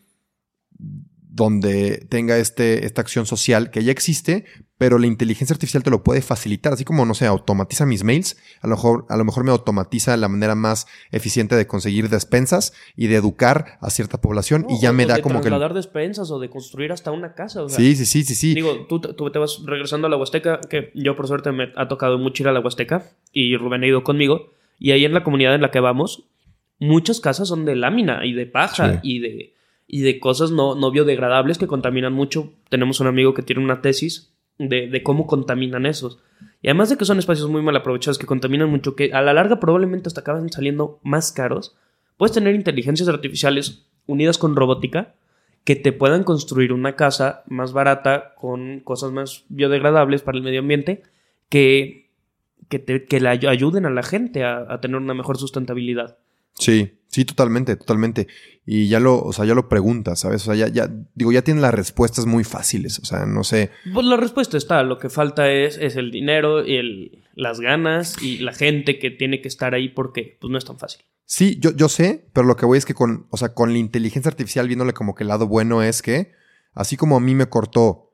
donde tenga este, esta acción social que ya existe, pero la inteligencia artificial te lo puede facilitar, así como, no sé, automatiza mis mails, a lo mejor, a lo mejor me automatiza la manera más eficiente de conseguir despensas y de educar a cierta población y ya me da como que... De despensas o de construir hasta una casa. O sí, sí, sí, sí, sí. Digo, tú, tú, te vas regresando a la Huasteca, que yo por suerte me ha tocado mucho ir a la Huasteca y Rubén ha ido conmigo, y ahí en la comunidad en la que vamos, muchas casas son de lámina y de paja y de y de cosas no, no biodegradables que contaminan mucho. Tenemos un amigo que tiene una tesis de, cómo contaminan esos. Y además de que son espacios muy mal aprovechados que contaminan mucho, que a la larga probablemente hasta acaban saliendo más caros, puedes tener inteligencias artificiales unidas con robótica que te puedan construir una casa más barata con cosas más biodegradables para el medio ambiente que, que, te, que ayuden a la gente a tener una mejor sustentabilidad. Sí, sí, totalmente, totalmente. Y ya lo, o sea, ya lo preguntas, ¿sabes? O sea, ya, ya, digo, ya tienen las respuestas muy fáciles. O sea, no sé. Pues la respuesta está, lo que falta es, es el dinero y el, las ganas y la gente que tiene que estar ahí porque pues no es tan fácil. Sí, yo, yo sé, pero lo que voy es que con, o sea, con la inteligencia artificial, viéndole como que el lado bueno es que, así como a mí me cortó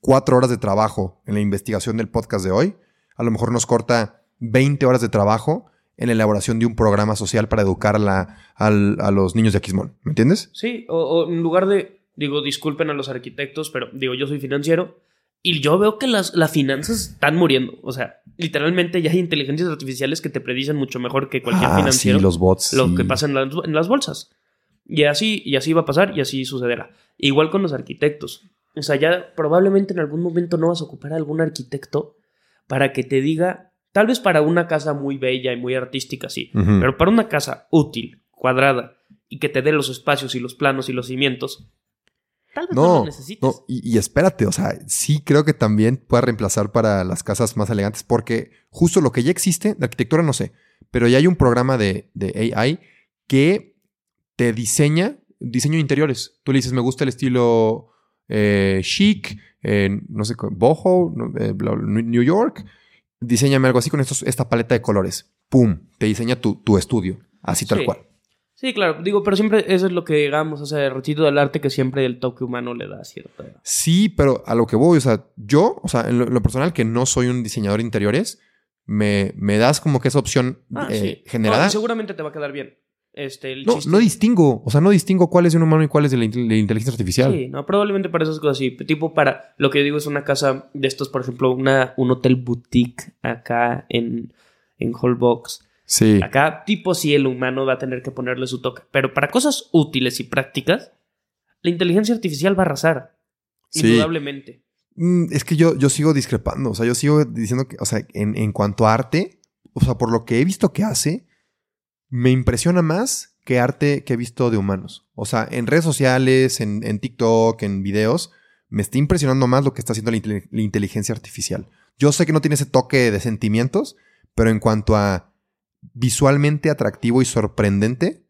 cuatro horas de trabajo en la investigación del podcast de hoy, a lo mejor nos corta 20 horas de trabajo en la elaboración de un programa social para educar a, los niños de Aquismón. ¿Me entiendes? Sí, o, en lugar de, digo, disculpen a los arquitectos, pero digo, yo soy financiero y yo veo que las, las finanzas están muriendo. O sea, literalmente ya hay inteligencias artificiales que te predicen mucho mejor que cualquier ah, financiero. Sí, los bots. Lo que pasa en las, en las bolsas. Y así, y así va a pasar y así sucederá. Igual con los arquitectos. O sea, ya probablemente en algún momento no vas a ocupar a algún arquitecto para que te diga Tal vez para una casa muy bella y muy artística, sí. Pero para una casa útil, cuadrada, y que te dé los espacios y los planos y los cimientos, tal vez no, lo necesites. No, y, espérate, o sea, sí creo que también puede reemplazar para las casas más elegantes, porque justo lo que ya existe, de arquitectura no sé, pero ya hay un programa de, AI que te diseña diseño de interiores. Tú le dices, me gusta el estilo eh, chic, eh, no sé, boho, eh, New York diseñame algo así con estos, esta paleta de colores. ¡Pum! Te diseña tu, tu estudio. Así tal cual. Sí, claro. Digo, pero siempre eso es lo que digamos, o sea, el retiro del arte que siempre el toque humano le da cierta... Sí, pero a lo que voy, o sea, yo, o sea, en lo, personal que no soy un diseñador de interiores, me, me das como que esa opción ah, eh, generada. seguramente te va a quedar bien. Este, no, no distingo, o sea, no distingo cuál es de un humano y cuál es de la, inteligencia artificial. Sí, no, probablemente para esas cosas sí. Tipo para, lo que yo digo es una casa de estos, por ejemplo, una, un hotel boutique acá en, en Hallbox. Sí. Acá, tipo, sí, el humano va a tener que ponerle su toque. Pero para cosas útiles y prácticas, la inteligencia artificial va a arrasar. Indudablemente. Mm, es que yo, yo sigo discrepando. O sea, yo sigo diciendo que, o sea, en, en cuanto a arte, o sea, por lo que he visto que hace, me impresiona más que arte que he visto de humanos. O sea, en redes sociales, en, TikTok, en videos, me está impresionando más lo que está haciendo la, inteligencia artificial. Yo sé que no tiene ese toque de sentimientos, pero en cuanto a visualmente atractivo y sorprendente,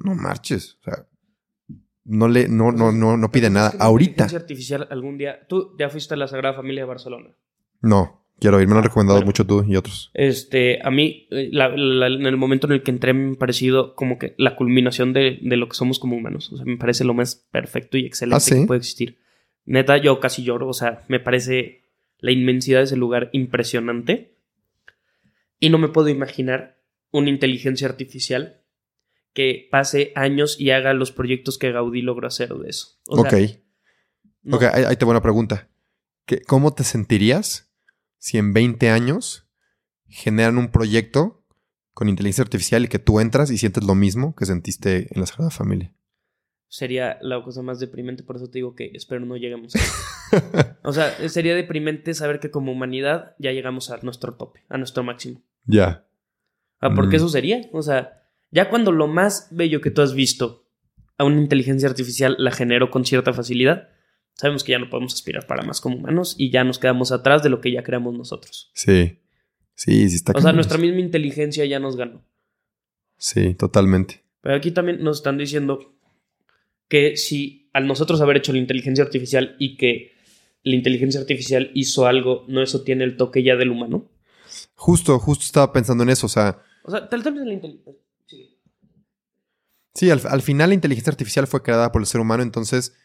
no marches. O sea, no le, no, no, no, no pide nada. Ahorita. Inteligencia artificial algún día. ¿Tú ya fuiste a la Sagrada Familia de Barcelona? No. Quiero ir, me lo han recomendado mucho tú y otros. Este, a mí, eh, en el momento en el que entré, me ha parecido como que la culminación de, lo que somos como humanos. O sea, me parece lo más perfecto y excelente ¿Ah, que puede existir. Neta, yo casi lloro. O sea, me parece la inmensidad de ese lugar impresionante. Y no me puedo imaginar una inteligencia artificial que pase años y haga los proyectos que Gaudí logró hacer de eso. ok. Ok, ahí, te voy a una pregunta. ¿Cómo te sentirías si en 20 años generan un proyecto con inteligencia artificial y que tú entras y sientes lo mismo que sentiste en la Sagrada Familia. Sería la cosa más deprimente, por eso te digo que espero no lleguemos a *laughs* O sea, sería deprimente saber que como humanidad ya llegamos a nuestro tope, a nuestro máximo. Ya. Ah, porque mm. eso sería. O sea, ya cuando lo más bello que tú has visto a una inteligencia artificial la generó con cierta facilidad, sabemos que ya no podemos aspirar para más como humanos y ya nos quedamos atrás de lo que ya creamos nosotros. Sí. Sí, sí está O sea, nuestra misma inteligencia ya nos ganó. Sí, totalmente. Pero aquí también nos están diciendo que si al nosotros haber hecho la inteligencia artificial y que la inteligencia artificial hizo algo, ¿no eso tiene el toque ya del humano? Justo, justo estaba pensando en eso, o sea... O sea, tal vez la inteligencia... Sí, al, al final la inteligencia artificial fue creada por el ser humano, entonces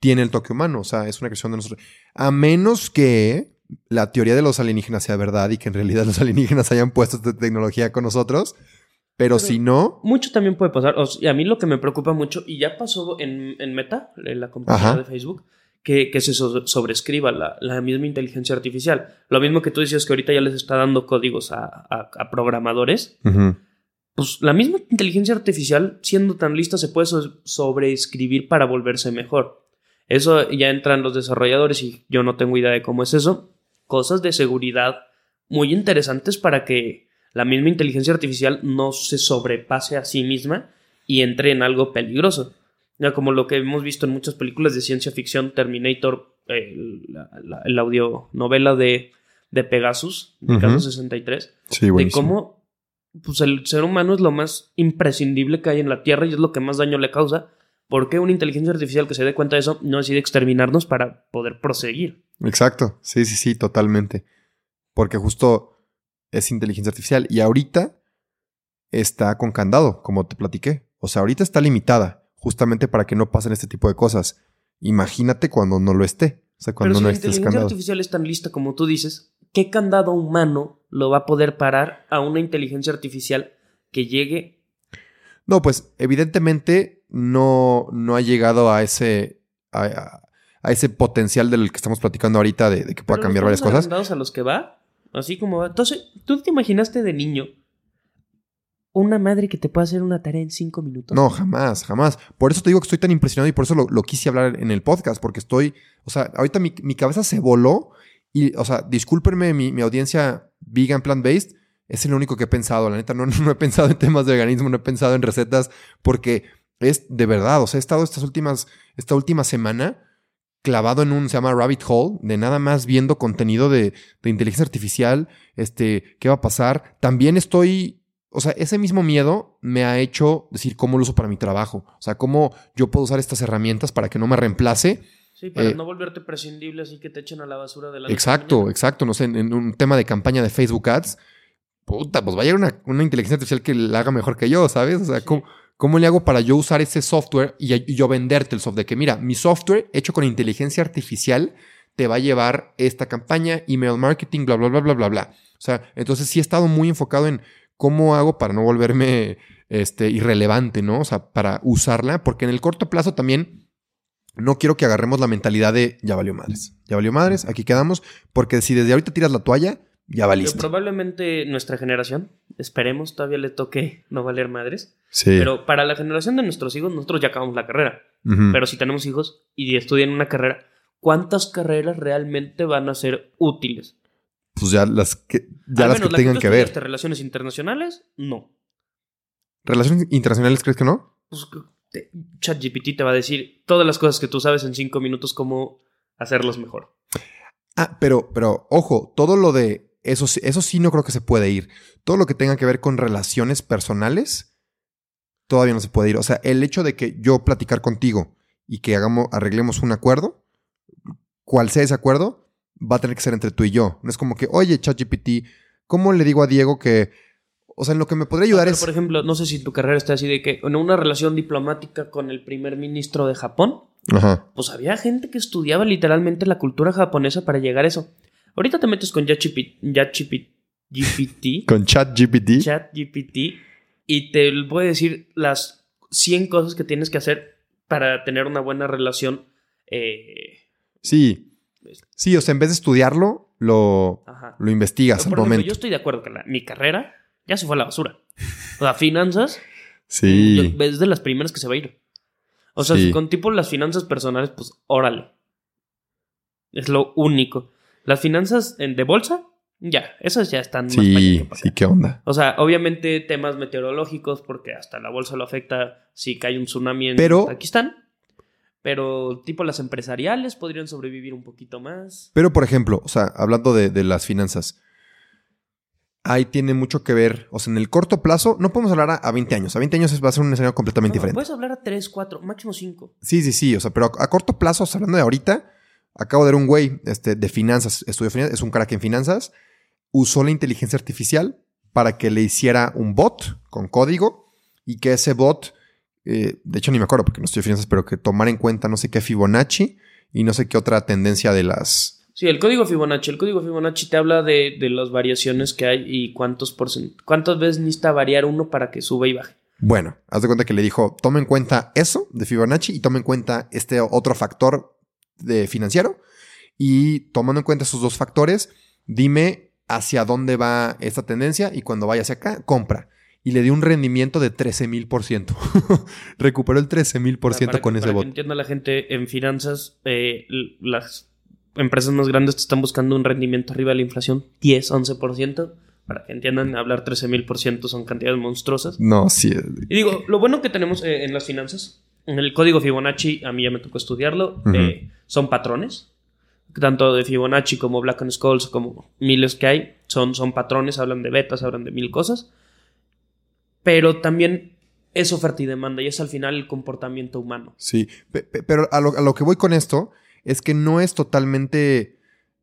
tiene el toque humano, o sea, es una creación de nosotros. A menos que la teoría de los alienígenas sea verdad y que en realidad los *laughs* alienígenas hayan puesto esta tecnología con nosotros, pero, si no... Mucho también puede pasar. y a mí lo que me preocupa mucho, y ya pasó en, Meta, en la compañía de Facebook, que, se sobrescriba la, misma inteligencia artificial. Lo mismo que tú decías que ahorita ya les está dando códigos a, programadores. Pues la misma inteligencia artificial, siendo tan lista, se puede sobreescribir para volverse mejor. Eso ya entran los desarrolladores y yo no tengo idea de cómo es eso. Cosas de seguridad muy interesantes para que la misma inteligencia artificial no se sobrepase a sí misma y entre en algo peligroso. Ya como lo que hemos visto en muchas películas de ciencia ficción, Terminator, el, la, audionovela de, de Pegasus, de caso 63, de cómo pues, el ser humano es lo más imprescindible que hay en la Tierra y es lo que más daño le causa. ¿Por qué una inteligencia artificial que se dé cuenta de eso no decide exterminarnos para poder proseguir? Exacto, sí, sí, sí, totalmente. Porque justo es inteligencia artificial y ahorita está con candado, como te platiqué. O sea, ahorita está limitada, justamente para que no pasen este tipo de cosas. Imagínate cuando no lo esté. O sea, cuando Pero no si la inteligencia artificial es tan lista como tú dices, ¿qué candado humano lo va a poder parar a una inteligencia artificial que llegue? No, pues evidentemente no, no ha llegado a ese, a, ese potencial del que estamos platicando ahorita de, que pueda cambiar varias cosas. a los que va? Así como Entonces, ¿tú te imaginaste de niño una madre que te pueda hacer una tarea en cinco minutos? No, jamás, jamás. Por eso te digo que estoy tan impresionado y por eso lo, quise hablar en el podcast, porque estoy, o sea, ahorita mi, cabeza se voló y, o sea, discúlpenme mi, audiencia vegan plant-based, es el único que he pensado, la neta, no, *laughs* no he pensado en temas de veganismo, no he pensado en recetas, porque es de verdad, o sea, he estado estas últimas, esta última semana clavado en un, se llama Rabbit Hole, de nada más viendo contenido de, de inteligencia artificial, este, qué va a pasar. También estoy, o sea, ese mismo miedo me ha hecho decir cómo lo uso para mi trabajo, o sea, cómo yo puedo usar estas herramientas para que no me reemplace. Sí, para eh, no volverte prescindible así que te echen a la basura de la Exacto, exacto, no sé, en, un tema de campaña de Facebook Ads, puta, pues va a llegar una, una inteligencia artificial que la haga mejor que yo, ¿sabes? O sea, ¿cómo, ¿Cómo le hago para yo usar ese software y yo venderte el software? De que mira, mi software hecho con inteligencia artificial te va a llevar esta campaña, email marketing, bla, bla, bla, bla, bla, bla. O sea, entonces sí he estado muy enfocado en cómo hago para no volverme este, irrelevante, ¿no? O sea, para usarla, porque en el corto plazo también no quiero que agarremos la mentalidad de ya valió madres. Ya valió madres, aquí quedamos, porque si desde ahorita tiras la toalla, ya valiste. probablemente nuestra generación, esperemos, todavía le toque no valer madres. Sí. Pero para la generación de nuestros hijos, nosotros ya acabamos la carrera. Pero si tenemos hijos y estudian una carrera, ¿cuántas carreras realmente van a ser útiles? Pues ya las que, ya las que tengan que, ver. relaciones internacionales? No. ¿Relaciones internacionales crees que no? Pues ChatGPT te va a decir todas las cosas que tú sabes en cinco minutos cómo hacerlos mejor. Ah, pero, pero, ojo, todo lo de eso, eso sí no creo que se puede ir. Todo lo que tenga que ver con relaciones personales, todavía no se puede ir. O sea, el hecho de que yo platicar contigo y que hagamos, arreglemos un acuerdo, cual sea ese acuerdo, va a tener que ser entre tú y yo. No es como que, oye, ChatGPT, ¿cómo le digo a Diego que... O sea, en lo que me podría ayudar es... Por ejemplo, no sé si tu carrera está así de que en una relación diplomática con el primer ministro de Japón, Ajá. pues había gente que estudiaba literalmente la cultura japonesa para llegar a eso. Ahorita te metes con ChatGPT. *laughs* con ChatGPT. ChatGPT. Y te voy a decir las 100 cosas que tienes que hacer para tener una buena relación. Eh, sí. Sí, o sea, en vez de estudiarlo, lo, lo investigas al momento. Yo estoy de acuerdo que mi carrera ya se fue a la basura. O sea, finanzas. Sí. es de las primeras que se va a ir. O sea, con tipo las finanzas personales, pues órale. Es lo único. Las finanzas de bolsa, ya, esas ya están sí, Sí, qué onda. O sea, obviamente temas meteorológicos, porque hasta la bolsa lo afecta si cae un tsunami en Pero, Pakistán. Pero tipo las empresariales podrían sobrevivir un poquito más. Pero, por ejemplo, o sea, hablando de, las finanzas, ahí tiene mucho que ver, o sea, en el corto plazo, no podemos hablar a, 20 años. A 20 años va a ser un escenario completamente diferente. Puedes hablar a 3, 4, máximo 5. Sí, sí, sí, o sea, pero a, a corto plazo, hablando de ahorita, Acabo de ver un güey este, de finanzas, estudio finanzas, es un crack en finanzas, usó la inteligencia artificial para que le hiciera un bot con código y que ese bot eh, de hecho ni me acuerdo porque no estoy finanzas, pero que tomar en cuenta no sé qué Fibonacci y no sé qué otra tendencia de las... Sí, el código Fibonacci. El código Fibonacci te habla de, de las variaciones que hay y cuántos cuántas veces necesita variar uno para que suba y baje. Bueno, haz de cuenta que le dijo, toma en cuenta eso de Fibonacci y toma en cuenta este otro factor de financiero y tomando en cuenta esos dos factores, dime hacia dónde va esta tendencia y cuando vaya hacia acá, compra. Y le dio un rendimiento de 13 mil por ciento. *laughs* Recuperó el 13 mil por ciento con ese para bot. Que entienda la gente en finanzas, eh, las empresas más grandes te están buscando un rendimiento arriba de la inflación, 10, 11%. Para que entiendan, hablar 13 mil por ciento son cantidades monstruosas. No, sí. Y digo, lo bueno que tenemos eh, en las finanzas, en el código Fibonacci, a mí ya me tocó estudiarlo, eh, son patrones. Tanto de Fibonacci como Black and Scholes, como miles que hay, son, son patrones, hablan de betas, hablan de mil cosas. Pero también es oferta y demanda y es al final el comportamiento humano. Sí, Pe- pe- pero a lo, a lo que voy con esto es que no es totalmente...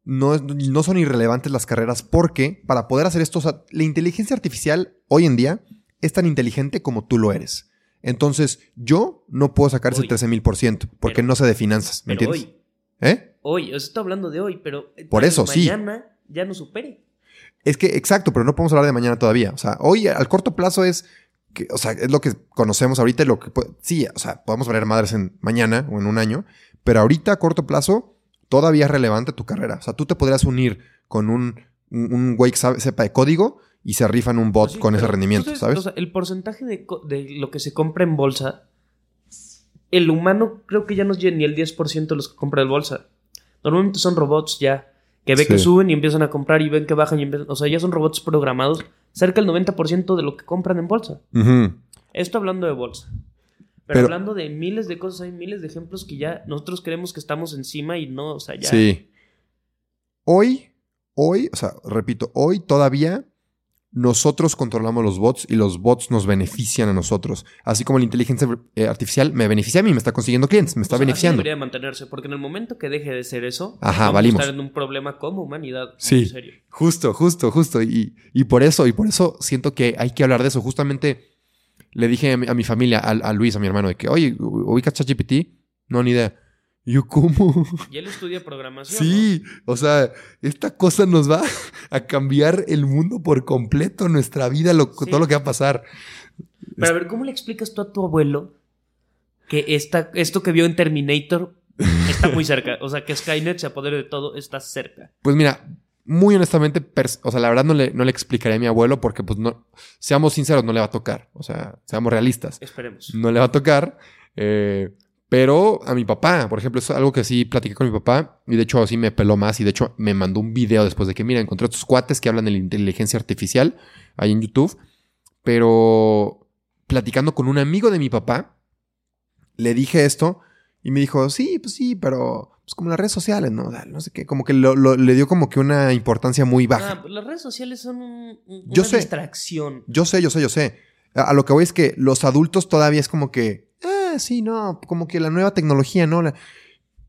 No, no son irrelevantes las carreras porque para poder hacer esto, la inteligencia artificial hoy en día es tan inteligente como tú lo eres. Entonces, yo no puedo sacar ese Hoy. 13 mil por ciento porque Pero- no sé de finanzas, ¿me Pero entiendes? hoy, ¿Eh? hoy, os estoy hablando de hoy, pero eh, Por eso, sí. mañana ya no supere. Es que, exacto, pero no podemos hablar de mañana todavía. O sea, hoy al corto plazo es, que, o sea, es lo que conocemos ahorita y lo que, sí, o sea, podemos valer madres en mañana o en un año, pero ahorita a corto plazo todavía es relevante tu carrera. O sea, tú te podrías unir con un, un, un güey que sabe- sepa de código y se rifan un bot sí, con ese rendimiento, entonces, ¿sabes? o sea, el porcentaje de, de lo que se compra en bolsa, el humano creo que ya no es ni el 10% de los que compra en bolsa. Normalmente son robots ya, que ve que Sí. suben y empiezan a comprar y ven que bajan y empiezan, o sea, ya son robots programados cerca del 90% de lo que compran en bolsa. Esto hablando de bolsa. Pero, Pero- hablando de miles de cosas, hay miles de ejemplos que ya nosotros creemos que estamos encima y no, o sea, ya. Sí. Hoy, hoy, o sea, repito, hoy todavía nosotros controlamos los bots y los bots nos benefician a nosotros. Así como la inteligencia eh, artificial me beneficia a mí, me está consiguiendo clientes, me está O sea, así beneficiando. debería mantenerse, porque en el momento que deje de ser eso, Ajá, vamos valimos. a estar en un problema como humanidad. Sí. muy serio. Justo, justo, justo. Y, y por eso, y por eso siento que hay que hablar de eso. Justamente le dije a mi, a mi familia, a, a Luis, a mi hermano, de que, oye, ¿ubicas ChatGPT? No, ni idea. Y yo, ¿cómo? Y él estudia programación. Sí, o sea, esta cosa nos va a cambiar el mundo por completo, nuestra vida, lo- Sí. todo lo que va a pasar. Pero a ver, ¿cómo le explicas tú a tu abuelo que esta, esto que vio en Terminator está muy cerca? O sea, que Skynet se apodere de todo, está cerca. Pues mira, muy honestamente, pers- o sea, la verdad no le, no le explicaré a mi abuelo porque, pues, no, seamos sinceros, no le va a tocar. O sea, seamos realistas. Esperemos. no le va a tocar. eh, pero a mi papá, por ejemplo, es algo que sí platiqué con mi papá y de hecho así me peló más y de hecho me mandó un video después de que, mira, encontré otros cuates que hablan de la inteligencia artificial ahí en YouTube, pero platicando con un amigo de mi papá, le dije esto y me dijo, sí, pues sí, pero pues como las redes sociales, ¿no? No sé qué, como que lo- lo- le dio como que una importancia muy baja. Ah, pues las redes sociales son un- un- una Yo sé. distracción. Yo sé, yo sé, yo sé. A, a lo que voy es que los adultos todavía es como que, ah, sí, no, como que la nueva tecnología, ¿no? La-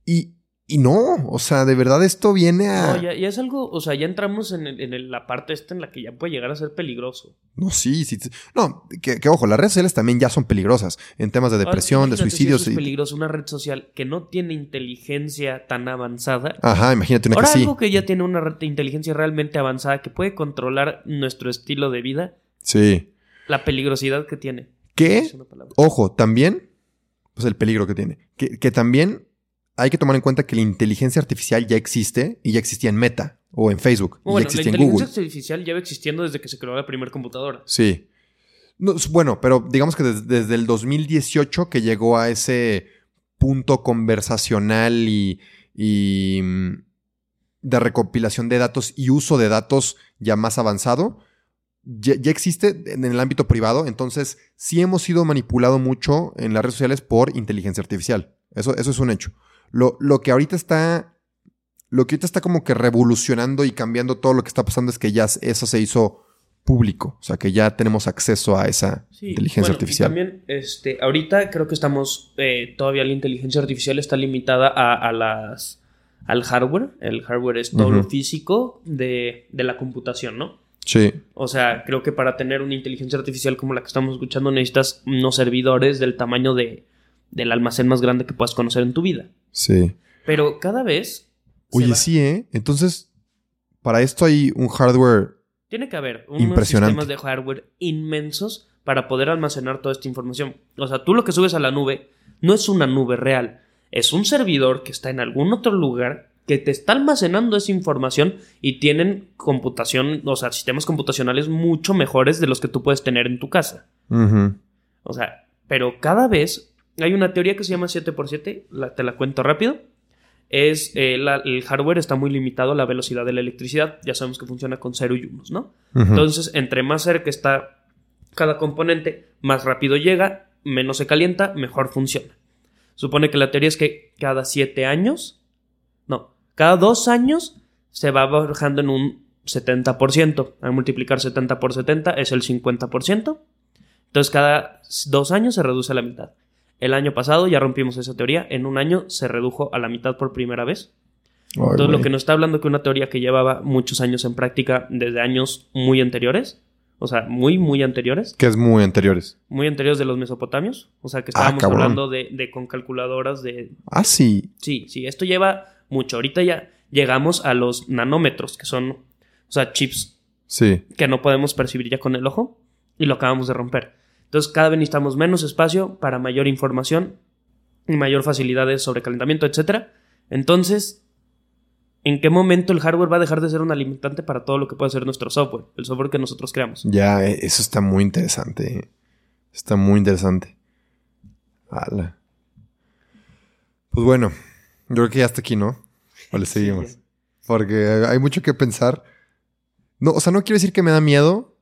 y, y no, o sea, de verdad esto viene a... No, ya, ya es algo, o sea, ya entramos en, el- en el- la parte esta en la que ya puede llegar a ser peligroso. No, sí, sí. No, que, que ojo, las redes sociales también ya son peligrosas en temas de Ahora, depresión, de si suicidios. eso es peligroso, una red social que no tiene inteligencia tan avanzada. Ajá, imagínate una Ahora que sí. algo que ya tiene una red de inteligencia realmente avanzada que puede controlar nuestro estilo de vida, Sí. la peligrosidad que tiene. Que, ojo, también, pues el peligro que tiene. Que, que también hay que tomar en cuenta que la inteligencia artificial ya existe y ya existía en Meta o en Facebook y ya Bueno, la existía en inteligencia Google. artificial lleva existiendo desde que se creó la primera computadora. Sí. No, bueno, pero digamos que des- desde el 2018 que llegó a ese punto conversacional y, y, mm, de recopilación de datos y uso de datos ya más avanzado, ya, ya existe en el ámbito privado, entonces sí hemos sido manipulado mucho en las redes sociales por inteligencia artificial. Eso, eso es un hecho. Lo, lo que ahorita está, lo que ahorita está como que revolucionando y cambiando todo lo que está pasando es que ya eso se hizo público, o sea que ya tenemos acceso a esa Sí, inteligencia bueno, y artificial. también, este, ahorita creo que estamos, eh, todavía la inteligencia artificial está limitada a, a las, al hardware. El hardware es todo lo físico de, de la computación, ¿no? Sí. O sea, creo que para tener una inteligencia artificial como la que estamos escuchando necesitas unos servidores del tamaño de, del almacén más grande que puedas conocer en tu vida. Sí. Pero cada vez... Oye, sí, ¿eh? Entonces, para esto hay un hardware. Tiene que haber unos Impresionante. sistemas de hardware inmensos para poder almacenar toda esta información. O sea, tú lo que subes a la nube no es una nube real, es un servidor que está en algún otro lugar que te está almacenando esa información y tienen computación, o sea, sistemas computacionales mucho mejores de los que tú puedes tener en tu casa. O sea, pero cada vez hay una teoría que se llama 7x7, la- te la cuento rápido. Es eh, la- el hardware está muy limitado a la velocidad de la electricidad. Ya sabemos que funciona con cero y unos, ¿no? Ujú. Entonces, entre más cerca está cada componente, más rápido llega, menos se calienta, mejor funciona. Supone que la teoría es que cada 7 años, cada 2 años se va bajando en un 70%. Al multiplicar 70 por 70 es el 50%. Entonces, cada 2 años se reduce a la mitad. El año pasado ya rompimos esa teoría. En un año se redujo a la mitad por primera vez. Ay, Entonces, lo que nos está hablando que una teoría que llevaba muchos años en práctica desde años muy anteriores, o sea, muy, muy anteriores, Que es muy anteriores. muy anteriores de los mesopotamios, o sea, que Ah, estábamos hablando de, de con calculadoras de... Ah, sí. Sí, sí, esto lleva mucho. Ahorita ya llegamos a los nanómetros, que son, o sea, chips Sí. que no podemos percibir ya con el ojo, y lo acabamos de romper. Entonces, cada vez necesitamos menos espacio para mayor información y mayor facilidad de sobrecalentamiento, etc. Entonces, ¿en qué momento el hardware va a dejar de ser una limitante para todo lo que puede ser nuestro software? El software que nosotros creamos. Ya, eh, eso está muy interesante. eh. Está muy interesante. Ala. Pues bueno, yo creo que ya hasta aquí, ¿no? O le seguimos. Sí. Porque hay mucho que pensar. No, o sea, no quiero decir que me da miedo.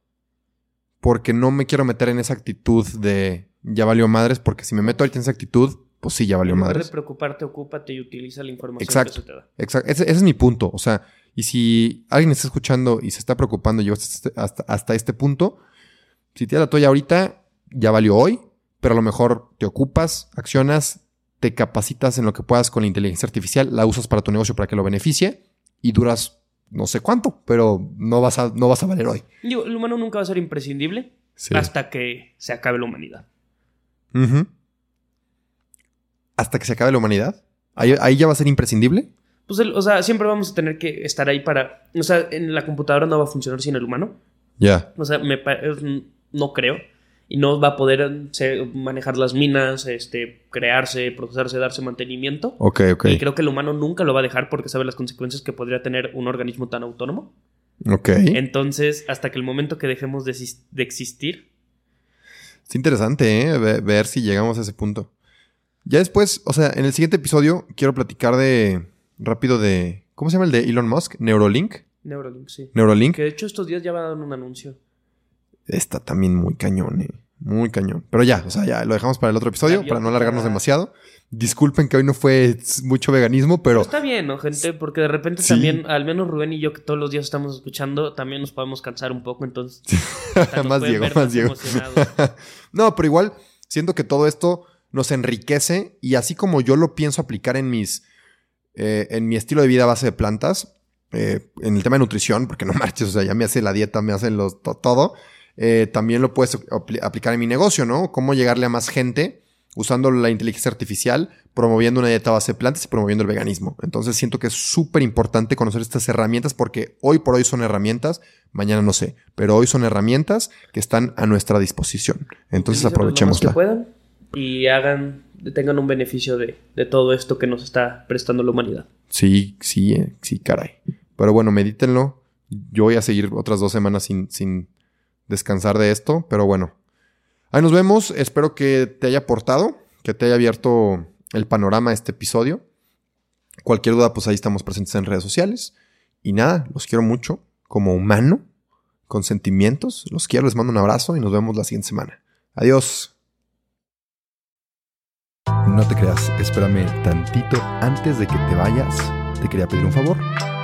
Porque no me quiero meter en esa actitud de ya valió madres. Porque si me meto ahorita en esa actitud, pues sí, ya valió En lugar de madres. preocuparte, ocúpate y utiliza la información Exacto. que se te da. Exacto. Ese, ese es mi punto. O sea, y si alguien está escuchando y se está preocupando llegó hasta, este- hasta, hasta este punto, si tiras la toalla ahorita, ya valió hoy, pero a lo mejor te ocupas, accionas, te capacitas en lo que puedas con la inteligencia artificial, la usas para tu negocio para que lo beneficie y duras no sé cuánto, pero no vas a, no vas a valer hoy. Digo, el humano nunca va a ser imprescindible Sí. hasta que se acabe la humanidad. Hasta que se acabe la humanidad. Ahí, ahí ya va a ser imprescindible. Pues, el- o sea, siempre vamos a tener que estar ahí para... O sea, en la computadora no va a funcionar sin el humano. Ya. O sea, me no creo. Y no va a poder se- manejar las minas, este, crearse, procesarse, darse mantenimiento. Ok, ok. Y creo que el humano nunca lo va a dejar porque sabe las consecuencias que podría tener un organismo tan autónomo. Ok. Entonces, hasta que el momento que dejemos de, exis- de existir, Es interesante, ¿eh? Ve- ver si llegamos a ese punto. Ya después, o sea, en el siguiente episodio quiero platicar de. rápido de. ¿Cómo se llama el de Elon Musk? Neurolink. Neuralink, sí. Neuralink. Que de hecho estos días ya va a dar un anuncio. Está también muy cañón, ¿eh? Muy cañón. Pero ya, o sea, ya lo dejamos para el otro episodio, para no alargarnos demasiado. Disculpen que hoy no fue mucho veganismo, pero. Pero está bien, ¿no, gente? Porque de repente Sí. también, al menos Rubén y yo que todos los días estamos escuchando, también nos podemos cansar un poco, entonces... *laughs* más Diego, más Diego. *laughs* no, pero igual siento que todo esto nos enriquece y así como yo lo pienso aplicar en mis eh, en mi estilo de vida a base de plantas, eh, en el tema de nutrición, porque no *laughs* marches, o sea, ya me hace la dieta, me hacen los to- todo, eh, también lo puedes apli- aplicar en mi negocio, ¿no? Cómo llegarle a más gente usando la inteligencia artificial, promoviendo una dieta base de plantas y promoviendo el veganismo. Entonces siento que es súper importante conocer estas herramientas porque hoy por hoy son herramientas, mañana no sé, pero hoy son herramientas que están a nuestra disposición. Entonces aprovechémosla. que puedan y hagan, tengan un beneficio de, de todo esto que nos está prestando la humanidad. Sí, sí, eh, sí, caray. Pero bueno, medítenlo. Yo voy a seguir otras dos semanas sin, sin descansar de esto, pero bueno. Ahí nos vemos. Espero que te haya aportado, que te haya abierto el panorama este episodio. Cualquier duda, pues ahí estamos presentes en redes sociales. Y nada, los quiero mucho como humano, con sentimientos. Los quiero, les mando un abrazo y nos vemos la siguiente semana. Adiós. No te creas, espérame tantito antes de que te vayas. Te quería pedir un favor.